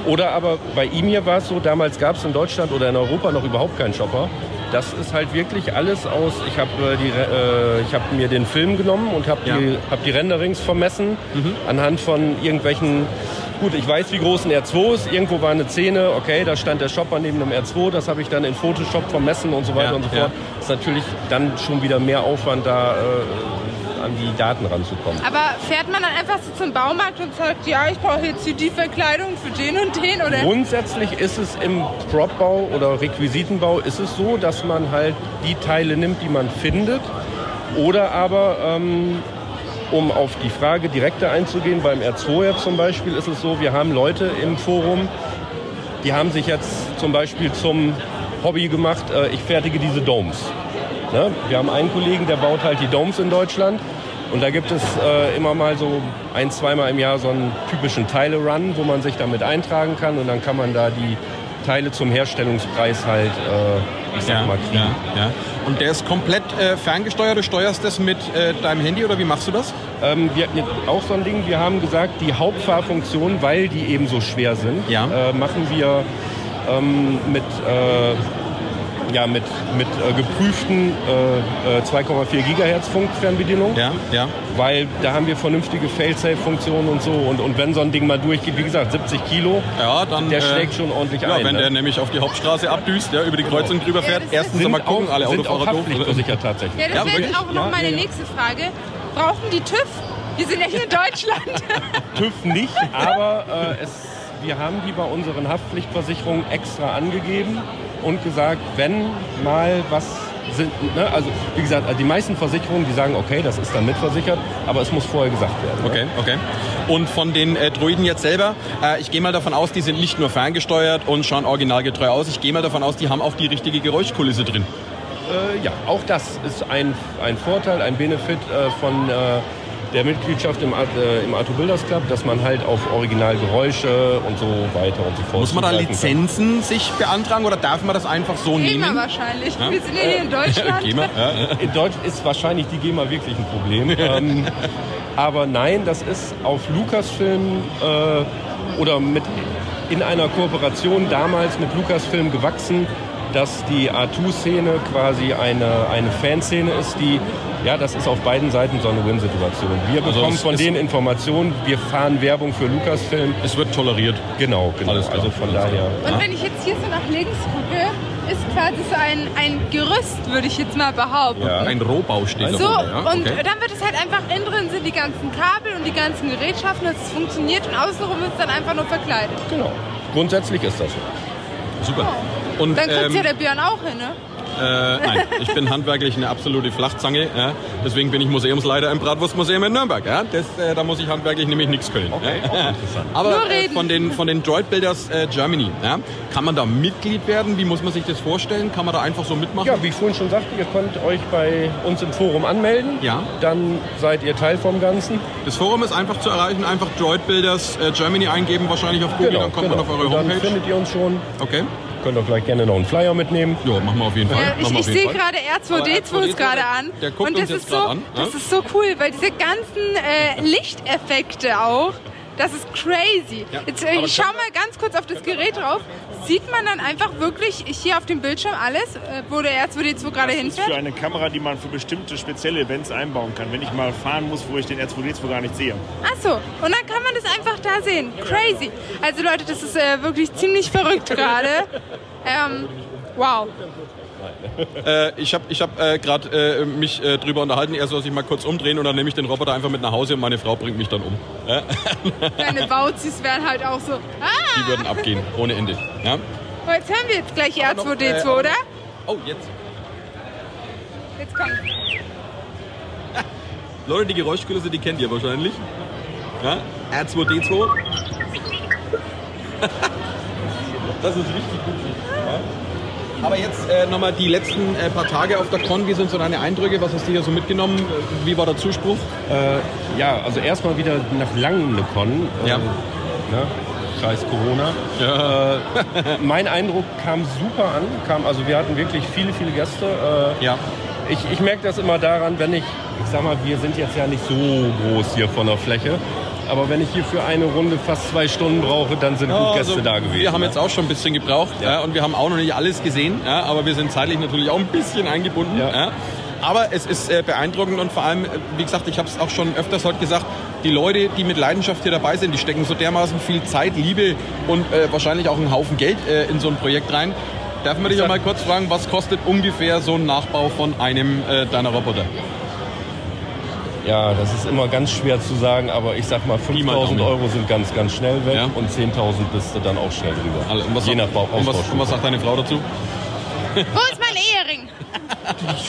Oder aber bei Emir war es so, damals gab es in Deutschland oder in Europa noch überhaupt keinen Shopper. Das ist halt wirklich alles aus. Ich habe äh, äh, ich habe mir den Film genommen und habe Ja. die, hab die Renderings vermessen anhand von irgendwelchen. Gut, ich weiß, wie groß ein R2 ist. Irgendwo war eine Szene, okay, da stand der Shopper neben einem R2. Das habe ich dann in Photoshop vermessen und so weiter Ja, und so ja. fort. ist natürlich dann schon wieder mehr Aufwand, da äh, an die Daten ranzukommen. Aber fährt man dann einfach so zum Baumarkt und sagt, ja, ich brauche jetzt hier die Verkleidung für den und den? Oder? Grundsätzlich ist es im Propbau oder Requisitenbau ist es so, dass man halt die Teile nimmt, die man findet. Oder aber, ähm, um auf die Frage direkter einzugehen, beim R2 jetzt zum Beispiel ist es so, wir haben Leute im Forum, die haben sich jetzt zum Beispiel zum Hobby gemacht, äh, ich fertige diese Domes. Ne? Wir haben einen Kollegen, der baut halt die Domes in Deutschland. Und da gibt es äh, immer mal so ein, zweimal im Jahr so einen typischen Teile-Run, wo man sich damit eintragen kann. Und dann kann man da die Teile zum Herstellungspreis halt, äh, ich sag mal, kriegen. ja, ja. Und der ist komplett äh, ferngesteuert. Du steuerst das mit äh, deinem Handy oder wie machst du das? Ähm, wir hatten jetzt auch so ein Ding, wir haben gesagt, die Hauptfahrfunktion, weil die eben so schwer sind, Ja. äh, machen wir ähm, mit, äh, ja, mit, mit äh, geprüften äh, äh, 2,4 Gigahertz Funkfernbedienung. Ja, ja. Weil da haben wir vernünftige Fail-Safe-Funktionen und so. Und, und wenn so ein Ding mal durchgeht, wie gesagt, 70 Kilo, Ja, dann. der äh, schlägt schon ordentlich Ja, ein. wenn ne? der nämlich auf die Hauptstraße abdüst, ja, über die Kreuzung drüber fährt, erstens sind einmal gucken, auch, alle sind auch Autofahrer doof. haftpflichtversichert tatsächlich. Ja, das Ja, wäre auch noch Ja, meine nächste Frage. Brauchen die TÜV? Wir sind ja hier in Deutschland. TÜV nicht, aber äh, es, wir haben die bei unseren Haftpflichtversicherungen extra angegeben und gesagt, wenn mal was sind, ne, also wie gesagt, die meisten Versicherungen, die sagen, okay, das ist dann mitversichert, aber es muss vorher gesagt werden. ne? Okay, okay. Und von den äh, Droiden jetzt selber, äh, ich gehe mal davon aus, die sind nicht nur ferngesteuert und schauen originalgetreu aus. Ich gehe mal davon aus, die haben auch die richtige Geräuschkulisse drin. Äh, ja, auch das ist ein, ein Vorteil, ein Benefit äh, von äh, der Mitgliedschaft im, äh, im Arto Builders Club, dass man halt auf Originalgeräusche und so weiter und so fort Muss man da zugreifen kann. Lizenzen sich beantragen oder darf man das einfach so GEMA nehmen? wahrscheinlich. Wir sind ja hier in Deutschland. GEMA, ja. In Deutsch ist wahrscheinlich die GEMA wirklich ein Problem. ähm, aber nein, das ist auf Lucasfilm äh, oder mit in einer Kooperation damals mit Lucasfilm gewachsen, dass die R2-Szene quasi eine, eine Fanszene ist, die, ja, das ist auf beiden Seiten so eine Win-Situation. Wir Also bekommen es von denen Informationen, wir fahren Werbung für Lucasfilm. Es wird toleriert. Genau, genau. Alles klar. Also von Alles daher. Und wenn ich jetzt hier so nach links gucke, ist quasi so ein, ein Gerüst, würde ich jetzt mal behaupten. Ja. Ein Rohbau steht So, davor. Ja? und okay. dann wird es halt einfach innen drin sind die ganzen Kabel und die ganzen Gerätschaften, dass es funktioniert und außenrum ist es dann einfach nur verkleidet. Genau. Grundsätzlich ist das so. Super. Und, Dann kriegt ähm, ja der Björn auch hin, ne? Äh, nein, ich bin handwerklich eine absolute Flachzange. Ja. Deswegen bin ich Museumsleiter im Bratwurstmuseum in Nürnberg. Ja. Das, äh, da muss ich handwerklich nämlich nichts können. Okay, ja. auch interessant. Aber Nur äh, reden. von den, von den Droid Builders äh, Germany, ja, kann man da Mitglied werden? Wie muss man sich das vorstellen? Kann man da einfach so mitmachen? Ja, wie ich vorhin schon sagte, ihr könnt euch bei uns im Forum anmelden. Ja. Dann seid ihr Teil vom Ganzen. Das Forum ist einfach zu erreichen. Einfach Droid Builders äh, Germany eingeben, wahrscheinlich auf Google, dann kommt man auf eure Genau, Und dann Homepage. findet ihr uns schon. Okay. Könnt auch gleich gerne noch einen Flyer mitnehmen. Ja, machen wir auf jeden Fall. Ja, Machen ich ich sehe gerade Aber R2D2 ist gerade an. der guckt und uns das jetzt ist so, gerade an, ja? das ist so cool, weil diese ganzen äh, Lichteffekte auch, das ist crazy. Ja, Jetzt, äh, ich schau kann- mal ganz kurz auf das Gerät drauf. Sieht man dann einfach wirklich hier auf dem Bildschirm alles, äh, wo der R2D2 gerade Das ist für hinfährt? eine Kamera, die man für bestimmte spezielle Events einbauen kann. Wenn ich mal fahren muss, wo ich den R2D2 gar nicht sehe. Achso, und dann kann man das einfach da sehen. Crazy. Also Leute, das ist äh, wirklich ziemlich verrückt gerade. Ähm, Wow. Äh, ich habe ich hab, äh, gerade äh, mich äh, drüber unterhalten, er soll sich mal kurz umdrehen und dann nehme ich den Roboter einfach mit nach Hause und meine Frau bringt mich dann um. Deine Bauzis wären halt auch so. Ah! Die würden abgehen, ohne Ende. Ja? Oh, jetzt hören wir jetzt gleich Aber noch, R2D2, äh, oder? Oh, jetzt. Jetzt kommt. Leute, die Geräuschkulisse, die kennt ihr wahrscheinlich. Ja? R2D2. das ist richtig gut. Ja? Aber jetzt äh, nochmal die letzten äh, paar Tage auf der Con. Wie sind so deine Eindrücke? Was hast du hier so mitgenommen? Wie war der Zuspruch? Äh, ja, also erstmal wieder nach langem eine Con. Äh, Ja. Ne? Scheiß Corona. Äh, mein Eindruck kam super an. Kam, also wir hatten wirklich viele, viele Gäste. Äh, Ja. ich, ich merke das immer daran, wenn ich, ich sag mal, wir sind jetzt ja nicht so groß hier von der Fläche. Aber wenn ich hier für eine Runde fast zwei Stunden brauche, dann sind gut Gäste also, da gewesen. Wir haben ne? jetzt auch schon ein bisschen gebraucht ja. und wir haben auch noch nicht alles gesehen, ja, aber wir sind zeitlich natürlich auch ein bisschen eingebunden. Ja. Ja. Aber es ist äh, beeindruckend und vor allem, äh, wie gesagt, ich habe es auch schon öfters heute gesagt, die Leute, die mit Leidenschaft hier dabei sind, die stecken so dermaßen viel Zeit, Liebe und äh, wahrscheinlich auch einen Haufen Geld äh, in so ein Projekt rein. Darf man dich ja mal kurz fragen, was kostet ungefähr so ein Nachbau von einem äh, deiner Roboter? Ja, das ist immer ganz schwer zu sagen, aber ich sag mal, mal 5000 Daumen. Euro sind ganz, ganz schnell weg Ja. und 10.000 bist du dann auch schnell drüber. Also, und was Je nach sagt, Bau und was, und was sagt deine Frau dazu? Wo ist mein Ehering?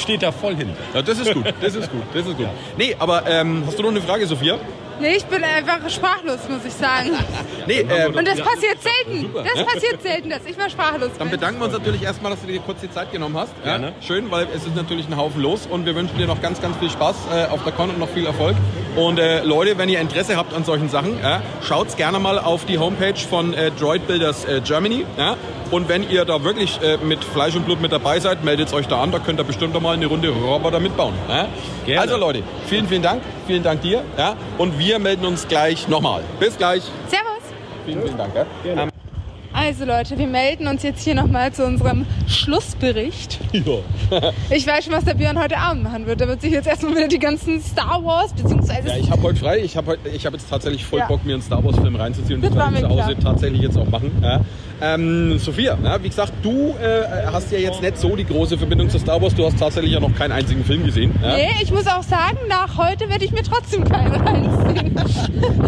Steht da voll hin. Ja, das ist gut, das ist gut, das ist gut. Nee, aber ähm, hast du noch eine Frage, Sophia? Nee, ich bin einfach sprachlos, muss ich sagen. Nee, ähm, Und das passiert selten. Super. Das passiert selten, dass ich mal sprachlos Dann bin. bedanken wir uns natürlich erstmal, dass du dir kurz die Zeit genommen hast. Ja, Gerne. schön, weil es ist natürlich ein Haufen los und wir wünschen dir noch ganz, ganz viel Spaß äh, auf der Con und noch viel Erfolg. Und äh, Leute, wenn ihr Interesse habt an solchen Sachen, ja, schaut gerne mal auf die Homepage von äh, Droid Builders äh, Germany. Ja. Und wenn ihr da wirklich äh, mit Fleisch und Blut mit dabei seid, meldet euch da an. Da könnt ihr bestimmt noch mal eine Runde Roboter mitbauen. Ja. Gerne. Also Leute, vielen, vielen Dank. Vielen Dank dir. Ja. Und wir melden uns gleich nochmal. Bis gleich. Servus. Vielen, vielen Dank. Also Leute, wir melden uns jetzt hier nochmal zu unserem Schlussbericht. ja. Ich weiß schon, was der Björn heute Abend machen wird. Da wird sich jetzt erstmal wieder die ganzen Star Wars, beziehungsweise Ja, ich habe heute frei. Ich habe ich hab jetzt tatsächlich voll Ja. Bock, mir einen Star Wars Film reinzuziehen. Und das, Das mir zu Hause tatsächlich jetzt auch machen. Ja. Ähm, Sophia, ja, wie gesagt, du äh, hast ja jetzt nicht so die große Verbindung zu Star Wars. Du hast tatsächlich ja noch keinen einzigen Film gesehen. Ja. Nee, ich muss auch sagen, nach heute werde ich mir trotzdem keinen reinziehen.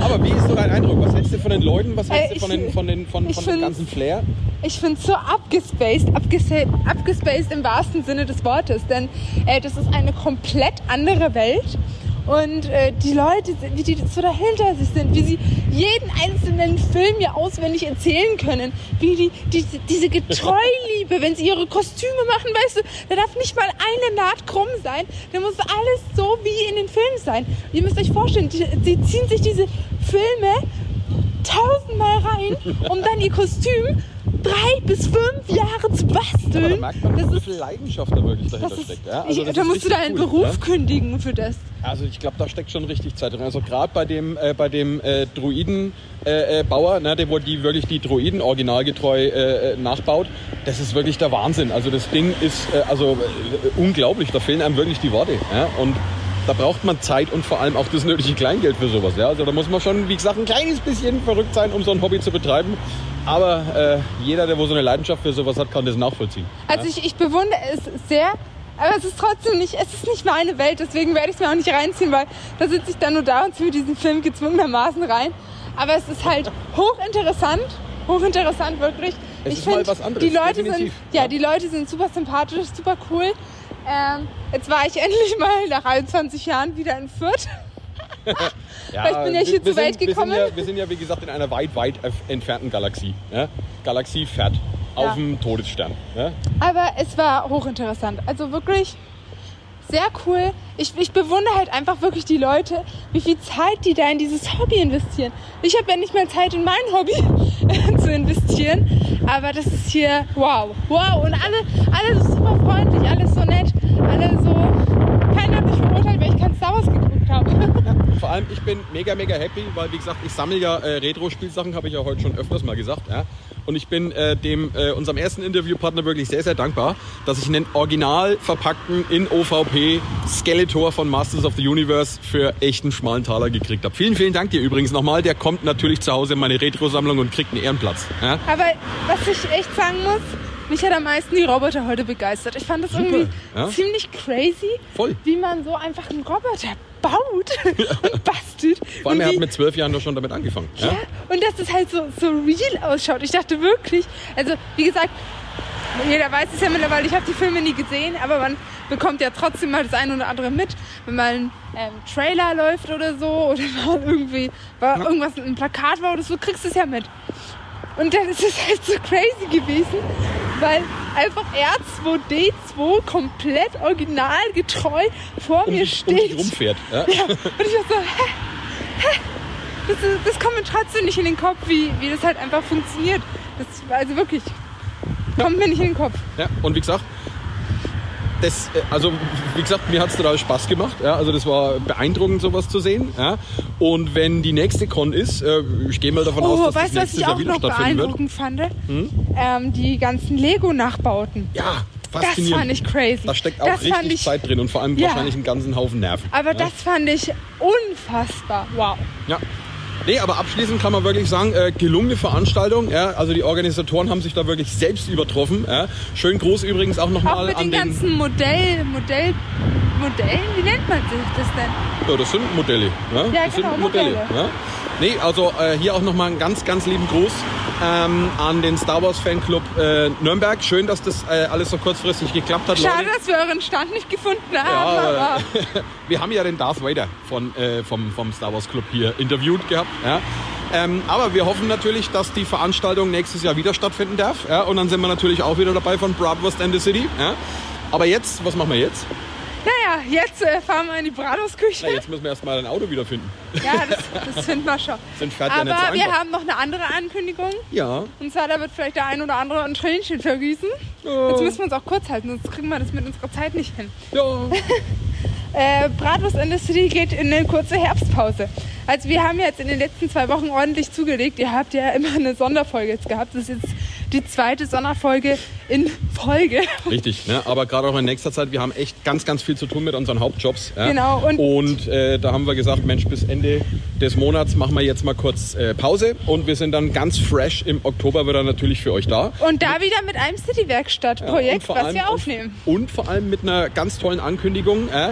Aber wie ist so dein Eindruck? Was hältst du von den Leuten? Was Äh, hältst du ich von, den, von, den, von, von dem find's- ganzen Flair? Ich finde es so abgespaced, abgespaced, abgespaced im wahrsten Sinne des Wortes, denn äh, das ist eine komplett andere Welt. Und äh, die Leute, wie die so dahinter sich sind, wie sie jeden einzelnen Film ja auswendig erzählen können, wie die, die diese Getreuliebe, wenn sie ihre Kostüme machen, weißt du, da darf nicht mal eine Naht krumm sein, da muss alles so wie in den Filmen sein. Ihr müsst euch vorstellen, sie ziehen sich diese Filme tausendmal rein, um dann ihr Kostüm drei bis fünf Jahre zu Aber da basteln. merkt man, das wie ist, viel Leidenschaft da wirklich dahinter ist, steckt. Ja? ich, das da musst du deinen cool, Beruf ja? kündigen für das. Also ich glaube, da steckt schon richtig Zeit drin. Also gerade bei dem, äh, bei dem äh, Druidenbauer, äh, Bauer, ne, der wo die wirklich die Druiden originalgetreu äh, äh, nachbaut, das ist wirklich der Wahnsinn. Also das Ding ist äh, also äh, unglaublich. Da fehlen einem wirklich die Worte. Ja? Und da braucht man Zeit und vor allem auch das nötige Kleingeld für sowas. Ja? Also da muss man schon, wie gesagt, ein kleines bisschen verrückt sein, um so ein Hobby zu betreiben. Aber äh, jeder, der wo so eine Leidenschaft für sowas hat, kann das nachvollziehen. Also ich, ich bewundere es sehr, aber es ist trotzdem nicht, es ist nicht meine Welt, deswegen werde ich es mir auch nicht reinziehen, weil da sitze ich dann nur da und ziehe diesen Film gezwungenermaßen rein. Aber es ist halt hochinteressant, hochinteressant wirklich. Es ich ist mal find, was anderes, die Leute sind, definitiv, ja, ja. die Leute sind super sympathisch, super cool. Ähm, jetzt war ich endlich mal nach 21 Jahren wieder in Fürth. Weil ich bin ja hier Welt sind, gekommen. Wir sind, ja, wir sind ja, wie gesagt, in einer weit, weit entfernten Galaxie. Ja? Galaxie fährt Ja. auf dem Todesstern. Ja? Aber es war hochinteressant. Also wirklich sehr cool. Ich, ich bewundere halt einfach wirklich die Leute, wie viel Zeit die da in dieses Hobby investieren. Ich habe ja nicht mehr Zeit in mein Hobby zu investieren, aber das ist hier wow. Wow. Und alle, alle so super freundlich, alles so nett, alle so. Keiner hat mich verurteilt, weil ich kein Star Wars geguckt habe. Vor allem, ich bin mega, mega happy, weil, wie gesagt, ich sammle ja äh, Retro-Spielsachen, habe ich ja heute schon öfters mal gesagt. Ja? Und ich bin äh, dem äh, unserem ersten Interviewpartner wirklich sehr, sehr dankbar, dass ich einen original verpackten in OVP Skeletor von Masters of the Universe für echten schmalen Taler gekriegt habe. Vielen, vielen Dank dir übrigens nochmal. Der kommt natürlich zu Hause in meine Retro-Sammlung und kriegt einen Ehrenplatz. Ja? Aber was ich echt sagen muss, mich hat am meisten die Roboter heute begeistert. Ich fand das irgendwie ja. ziemlich crazy, Voll. wie man so einfach einen Roboter baut und bastelt. Vor allem, er hat mit zwölf Jahren doch schon damit angefangen. Ja? ja, und dass das halt so, so real ausschaut. Ich dachte wirklich, also wie gesagt, jeder weiß es ja mittlerweile, ich habe die Filme nie gesehen, aber man bekommt ja trotzdem mal das eine oder andere mit, wenn mal ein ähm, Trailer läuft oder so oder mal irgendwie war irgendwas ein Plakat war oder so, kriegst du es ja mit. Und dann ist es halt so crazy gewesen, weil einfach R2D2 komplett originalgetreu vor Um, mir dich- um steht. rumfährt. Ja? Ja, und ich war so, hä? Hä? Das, das kommt mir trotzdem nicht in den Kopf, wie, wie das halt einfach funktioniert. Das, also wirklich, kommt mir nicht in den Kopf. Ja, und wie gesagt, das, äh, also wie gesagt, mir hat es total Spaß gemacht. Ja, also das war beeindruckend, sowas zu sehen. Ja. Und wenn die nächste Con ist, äh, ich gehe mal davon aus, Oh, dass weißt du, das was nächstes ich Jahr auch wieder noch stattfinden wird. beeindruckend fand? Ähm, die ganzen Lego-Nachbauten. Ja, Das fand ich crazy. Da steckt auch das richtig ich, Zeit drin und vor allem Ja. wahrscheinlich einen ganzen Haufen Nerven. Aber ja. das fand ich unfassbar. Wow. Ja. Nee, aber abschließend kann man wirklich sagen, äh, gelungene Veranstaltung. Ja, also die Organisatoren haben sich da wirklich selbst übertroffen. Ja. Schön groß übrigens auch nochmal an den den. ganzen Modell, Modell, Modellen, wie nennt man sich das denn? Ja, das sind Modelle. Ja, Ja, das genau, sind Modelle. Modelle. Ja. Nee, also äh, hier auch nochmal einen ganz, ganz lieben Gruß ähm, an den Star Wars Fanclub äh, Nürnberg. Schön, dass das äh, alles so kurzfristig geklappt hat. Schade, Leute. dass wir euren Stand nicht gefunden Ja, haben. aber aber wir haben ja den Darth Vader von, äh, vom, vom Star Wars Club hier interviewt gehabt. Ja. Ähm, aber wir hoffen natürlich, dass die Veranstaltung nächstes Jahr wieder stattfinden darf. Ja. Und dann sind wir natürlich auch wieder dabei von Bratwurst and the City. Ja. Aber jetzt, was machen wir jetzt? Naja, jetzt äh, fahren wir in die Bratwurstküche. Na, jetzt müssen wir erstmal ein Auto wiederfinden. Ja, das, das finden wir schon. Sind fährt ja Aber nicht so wir haben noch eine andere Ankündigung. Ja. Und zwar, da wird vielleicht der ein oder andere ein Tränchen vergießen. Ja. Jetzt müssen wir uns auch kurz halten, sonst kriegen wir das mit unserer Zeit nicht hin. Ja. Äh, Bratwurst City geht in eine kurze Herbstpause. Also wir haben jetzt in den letzten zwei Wochen ordentlich zugelegt. Ihr habt ja immer eine Sonderfolge jetzt gehabt. Das ist jetzt die zweite Sonderfolge in Folge. Richtig, ne? aber gerade auch in nächster Zeit, wir haben echt ganz, ganz viel zu tun mit unseren Hauptjobs. Ja? Genau, und- Und, äh, da haben wir gesagt, Mensch, bis Ende des Monats machen wir jetzt mal kurz äh, Pause und wir sind dann ganz fresh im Oktober wieder natürlich für euch da. Und da wieder mit einem Ja, City-Werkstatt-Projekt, vor was allem- wir aufnehmen. Und, und vor allem mit einer ganz tollen Ankündigung, äh,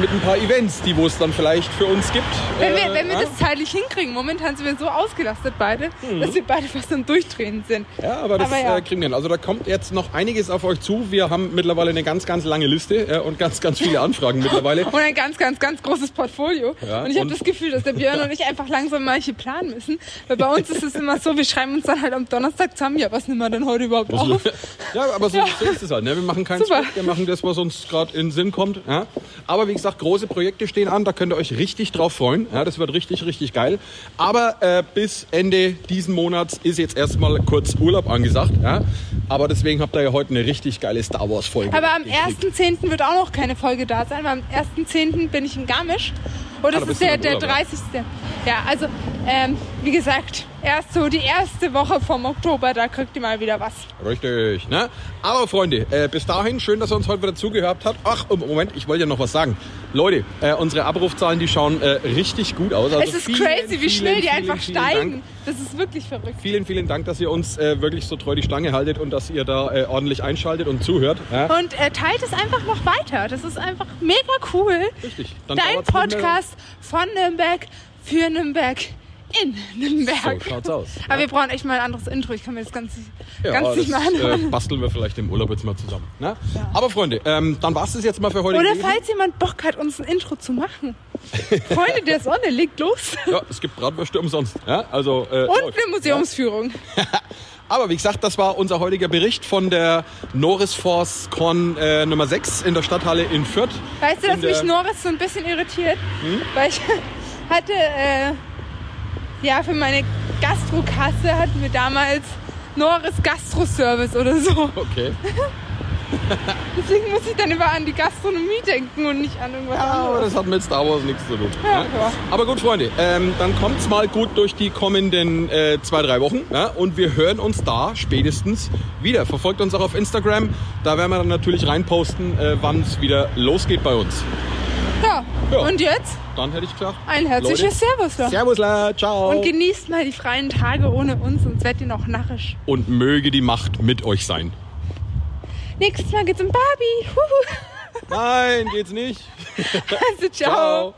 mit ein paar Events, die wo es dann vielleicht für uns gibt. Wenn wir, Äh, wenn wir ja? das zeitlich hinkriegen, momentan sind wir so ausgelastet beide, dass wir beide fast am Durchdrehen sind. Mhm. Ja, aber das Aber ja. Äh, kriegen wir hin. Also da kommt jetzt noch einiges auf euch zu. Wir haben mittlerweile eine ganz, ganz lange Liste äh, und ganz, ganz viele Anfragen mittlerweile. Und ein ganz, ganz, ganz großes Portfolio. Ja, und ich habe das Gefühl, dass der Björn und ich einfach langsam manche planen müssen. Weil bei uns ist es immer so, wir schreiben uns dann halt am Donnerstag zusammen, ja, was nehmen wir denn heute überhaupt auf? Ja, aber so, so ist es halt. Ne? Wir machen keinen Super. Skript, wir machen das, was uns gerade in den Sinn kommt. Ja? Aber wie gesagt, große Projekte stehen an, da könnt ihr euch richtig drauf freuen. Ja, das wird richtig, richtig geil. Aber äh, bis Ende diesen Monats ist jetzt erstmal kurz Urlaub angesagt. Ja? Aber deswegen habt ihr ja heute eine richtig geile Star Wars Folge. Aber am gekriegt. 1.10. wird auch noch keine Folge da sein, weil am 1.10. bin ich in Garmisch. Und das da ist der, der Urlaub, ja. 30. Ja, also, ähm, wie gesagt, erst so die erste Woche vom Oktober, da kriegt ihr mal wieder was. Richtig, ne? Aber Freunde, äh, bis dahin, schön, dass ihr uns heute wieder zugehört habt. Ach, Moment, ich wollte ja noch was sagen. Leute, äh, unsere Abrufzahlen, die schauen äh, richtig gut aus. Also es ist vielen, crazy, wie schnell die vielen, einfach vielen steigen. Dank. Das ist wirklich verrückt. Vielen, vielen Dank, dass ihr uns äh, wirklich so treu die Stange haltet und dass ihr da äh, ordentlich einschaltet und zuhört. Ja? Und äh, teilt es einfach noch weiter. Das ist einfach mega cool. Richtig. Dann Dein mehr- Podcast von Nürnberg für Nürnberg in Nürnberg. So schaut's aus. Aber wir brauchen echt mal ein anderes Intro. Ich kann mir das ganz, Ja, ganz nicht mehr äh, anhören. basteln wir vielleicht im Urlaub jetzt mal zusammen. Ne? Aber Freunde, ähm, dann war's das jetzt mal für heute. Oder falls jemand Bock hat, uns ein Intro zu machen. Freunde der Sonne, legt los. Ja, es gibt Bratwürste umsonst. Ja? Also, äh, Und eine Museumsführung. Aber wie gesagt, das war unser heutiger Bericht von der Norris Force Con äh, Nummer 6 in der Stadthalle in Fürth. Weißt du, dass mich Norris so ein bisschen irritiert? Hm? Weil ich hatte, äh, ja, für meine Gastrokasse hatten wir damals Norris Gastroservice oder so. Okay. Deswegen muss ich dann immer an die Gastronomie denken und nicht an irgendwas Ja, aber anderes. das hat mit Star Wars nichts zu tun. Ja, ne? ja. Aber gut, Freunde, ähm, dann kommt's mal gut durch die kommenden äh, zwei, drei Wochen. Ja? Und wir hören uns da spätestens wieder. Verfolgt uns auch auf Instagram. Da werden wir dann natürlich reinposten, äh, wann es wieder losgeht bei uns. Ja. Ja. Und jetzt Dann hätte ich gesagt, ein herzliches Leute, Servus. noch. Servusla, ciao. Und genießt mal die freien Tage ohne uns, sonst werdet ihr noch narrisch. Und möge die Macht mit euch sein. Nächstes Mal geht's um Barbie. Huhu. Nein, geht's nicht. Also, ciao. Ciao.